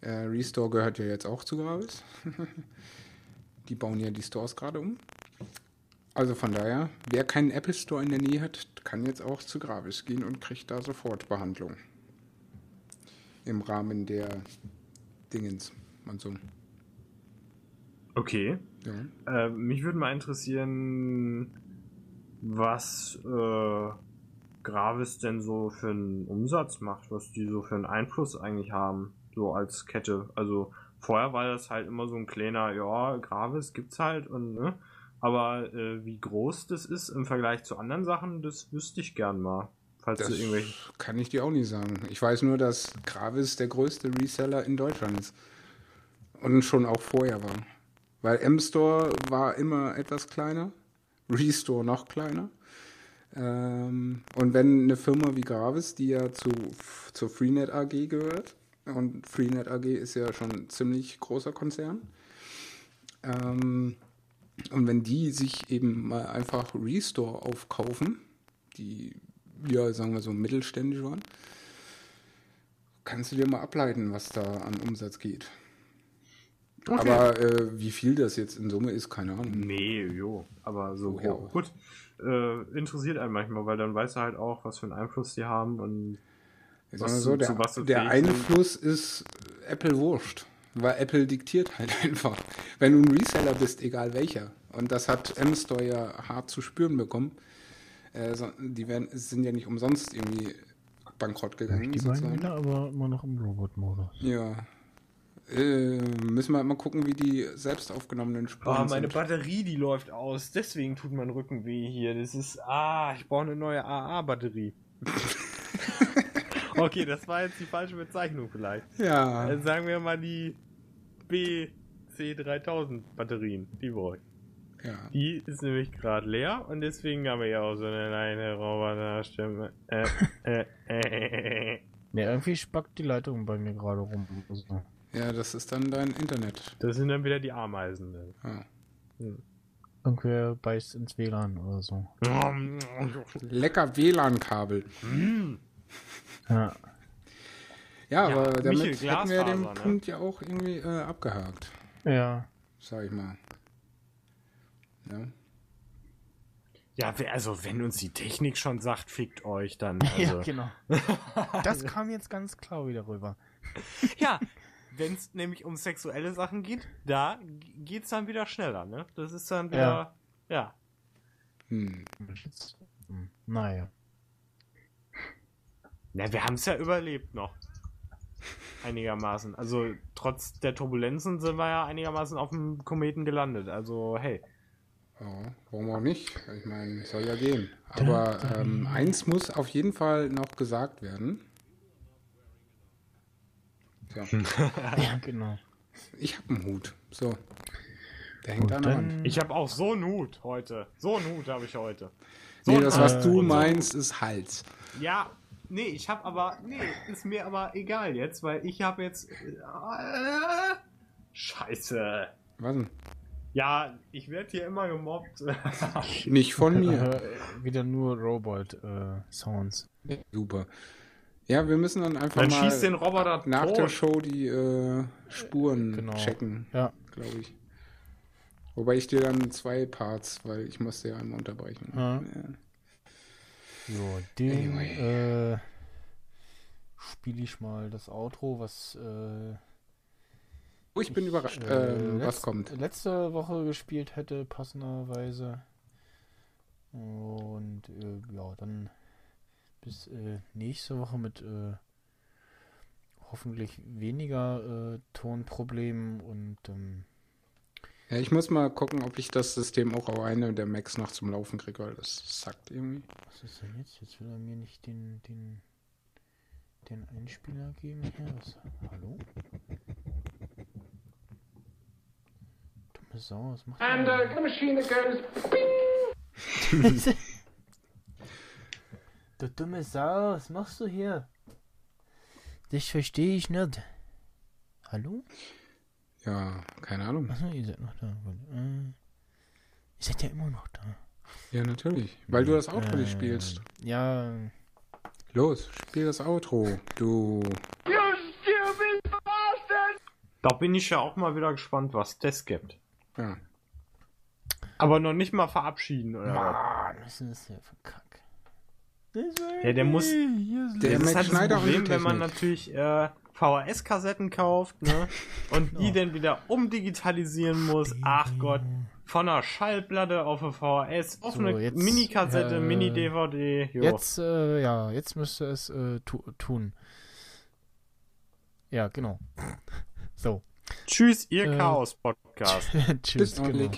Äh, Restore gehört ja jetzt auch zu Gravis. die bauen ja die Stores gerade um. Also von daher, wer keinen Apple Store in der Nähe hat, kann jetzt auch zu Gravis gehen und kriegt da sofort Behandlung. Im Rahmen der Dingens und so. Okay. Ja. Äh, mich würde mal interessieren, was äh, Gravis denn so für einen Umsatz macht, was die so für einen Einfluss eigentlich haben, so als Kette. Also vorher war das halt immer so ein kleiner, ja, Gravis gibt's halt und ne. Aber äh, wie groß das ist im Vergleich zu anderen Sachen, das wüsste ich gern mal. Falls Das du irgendwelche. kann ich dir auch nicht sagen. Ich weiß nur, dass Gravis der größte Reseller in Deutschland ist. Und schon auch vorher war. Weil M-Store war immer etwas kleiner, Restore noch kleiner. Ähm, und wenn eine Firma wie Gravis, die ja zu, zur Freenet AG gehört, und Freenet AG ist ja schon ein ziemlich großer Konzern, ähm, und wenn die sich eben mal einfach Restore aufkaufen, die ja, sagen wir so, mittelständisch waren, kannst du dir mal ableiten, was da an Umsatz geht. Aber äh, wie viel das jetzt in Summe ist, keine Ahnung. Nee, jo, aber so grob. auch? gut. Äh, interessiert einen manchmal, weil dann weißt du halt auch, was für einen Einfluss die haben und was mal du- so, der, zu was der fähig sind. Einfluss ist Apple wurscht. Weil Apple diktiert halt einfach. Wenn du ein Reseller bist, egal welcher. Und das hat M-Store ja hart zu spüren bekommen. Äh, so- die werden, sind ja nicht umsonst irgendwie bankrott gegangen. Die beiden sozusagen. wieder, aber immer noch im Robot-Modus. Ja. Äh, müssen wir halt mal gucken, wie die selbst aufgenommenen Spuren Oh, meine sind. Batterie, die läuft aus. Deswegen tut mein Rücken weh hier. Das ist. Ah, ich brauche eine neue AA-Batterie. okay, das war jetzt die falsche Bezeichnung vielleicht. Ja. Dann sagen wir mal die BC3000 Batterien. Die brauche ich. Ja. Die ist nämlich gerade leer und deswegen haben wir ja auch so eine kleine Roboterstimme. Äh, äh, äh, äh. Ja, irgendwie spackt die Leitung bei mir gerade rum. Also, Ja, das ist dann dein Internet. Das sind dann wieder die Ameisen. ne? Ja. irgendwer beißt ins WLAN oder so. Lecker WLAN-Kabel. Ja. Ja, Ja, aber damit Michel, hätten wir den ne? Punkt ja auch irgendwie äh, abgehakt, Ja. sag ich mal. Ja. Ja, also wenn uns die Technik schon sagt, fickt euch, dann. Also, Ja, genau. Das kam jetzt ganz klar wieder rüber. ja wenn es nämlich um sexuelle Sachen geht, da geht's dann wieder schneller, ne? Das ist dann wieder. Ja. Hm. Hm, Naja. Na, wir haben es ja überlebt noch. Einigermaßen. Also trotz der Turbulenzen sind wir ja einigermaßen auf dem Kometen gelandet. Also hey. Ja, warum auch nicht? Ich meine, soll ja gehen. Aber ähm, eins muss auf jeden Fall noch gesagt werden. Ja, Ja, genau. ich habe einen Hut. So. Der hängt an der Wand. Ich habe auch so einen Hut heute. So einen Hut habe ich heute. So Nee, das, was du Und so- meinst, ist Hals. Ja, nee, ich habe aber. Nee, ist mir aber egal jetzt, weil ich habe jetzt. Äh, scheiße. Was denn? Ja, ich werde hier immer gemobbt. Nicht von mir. Äh, wieder nur Robot-Sounds. Super. Ja, wir müssen dann einfach Dann mal schießt den Roboter nach tot. der Show die äh, Spuren Genau. checken, ja. glaube ich. Wobei ich dir dann zwei Parts, weil ich musste ja einmal unterbrechen. Ja. Ja. So, den Anyway. äh, spiele ich mal das Outro, was Oh, ich bin überrascht, äh, äh, was letz- kommt. letzte Woche gespielt hätte, passenderweise. Und äh, ja, dann bis äh, nächste Woche mit äh, hoffentlich weniger äh, Tonproblemen und ähm, Ja, ich muss mal gucken, ob ich das System auch auf eine der Macs noch zum Laufen kriege, weil das sackt irgendwie. was ist denn jetzt? Jetzt will er mir nicht den, den, den Einspieler geben hier. Was, hallo? Sau, was macht And der? uh, the machine goes bing. Du dumme Sau, was machst du hier? Das verstehe ich nicht. Hallo? Ja, keine Ahnung. Achso, ihr seid noch da. Äh, ihr seid ja immer noch da. Ja, natürlich. Weil du das Outro nicht Äh, spielst. Ja, Los, spiel das Outro. Du. Da bin ich ja auch mal wieder gespannt, was das gibt. Ja. Aber noch nicht mal verabschieden, oder? Mann, was ist das hier für Kack? Ja, der muss- Der das ist halt das Problem, wenn man natürlich äh, VHS-Kassetten kauft, ne? Und die Ja. dann wieder umdigitalisieren muss. Ach Gott. Von einer Schallplatte auf eine VHS, auf So, eine Mini-Kassette, äh, Mini-DVD. Jetzt, äh, ja, jetzt müsste es äh, tu tun. Ja, genau. So. Tschüss, ihr äh, Chaos-Podcast. Tschüss, Bis genau.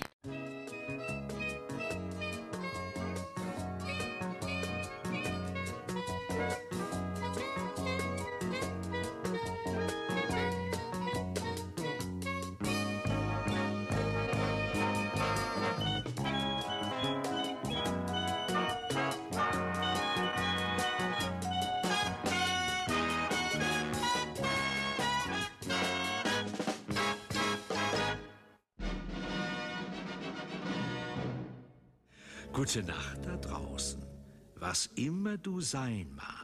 Immer du sein magst.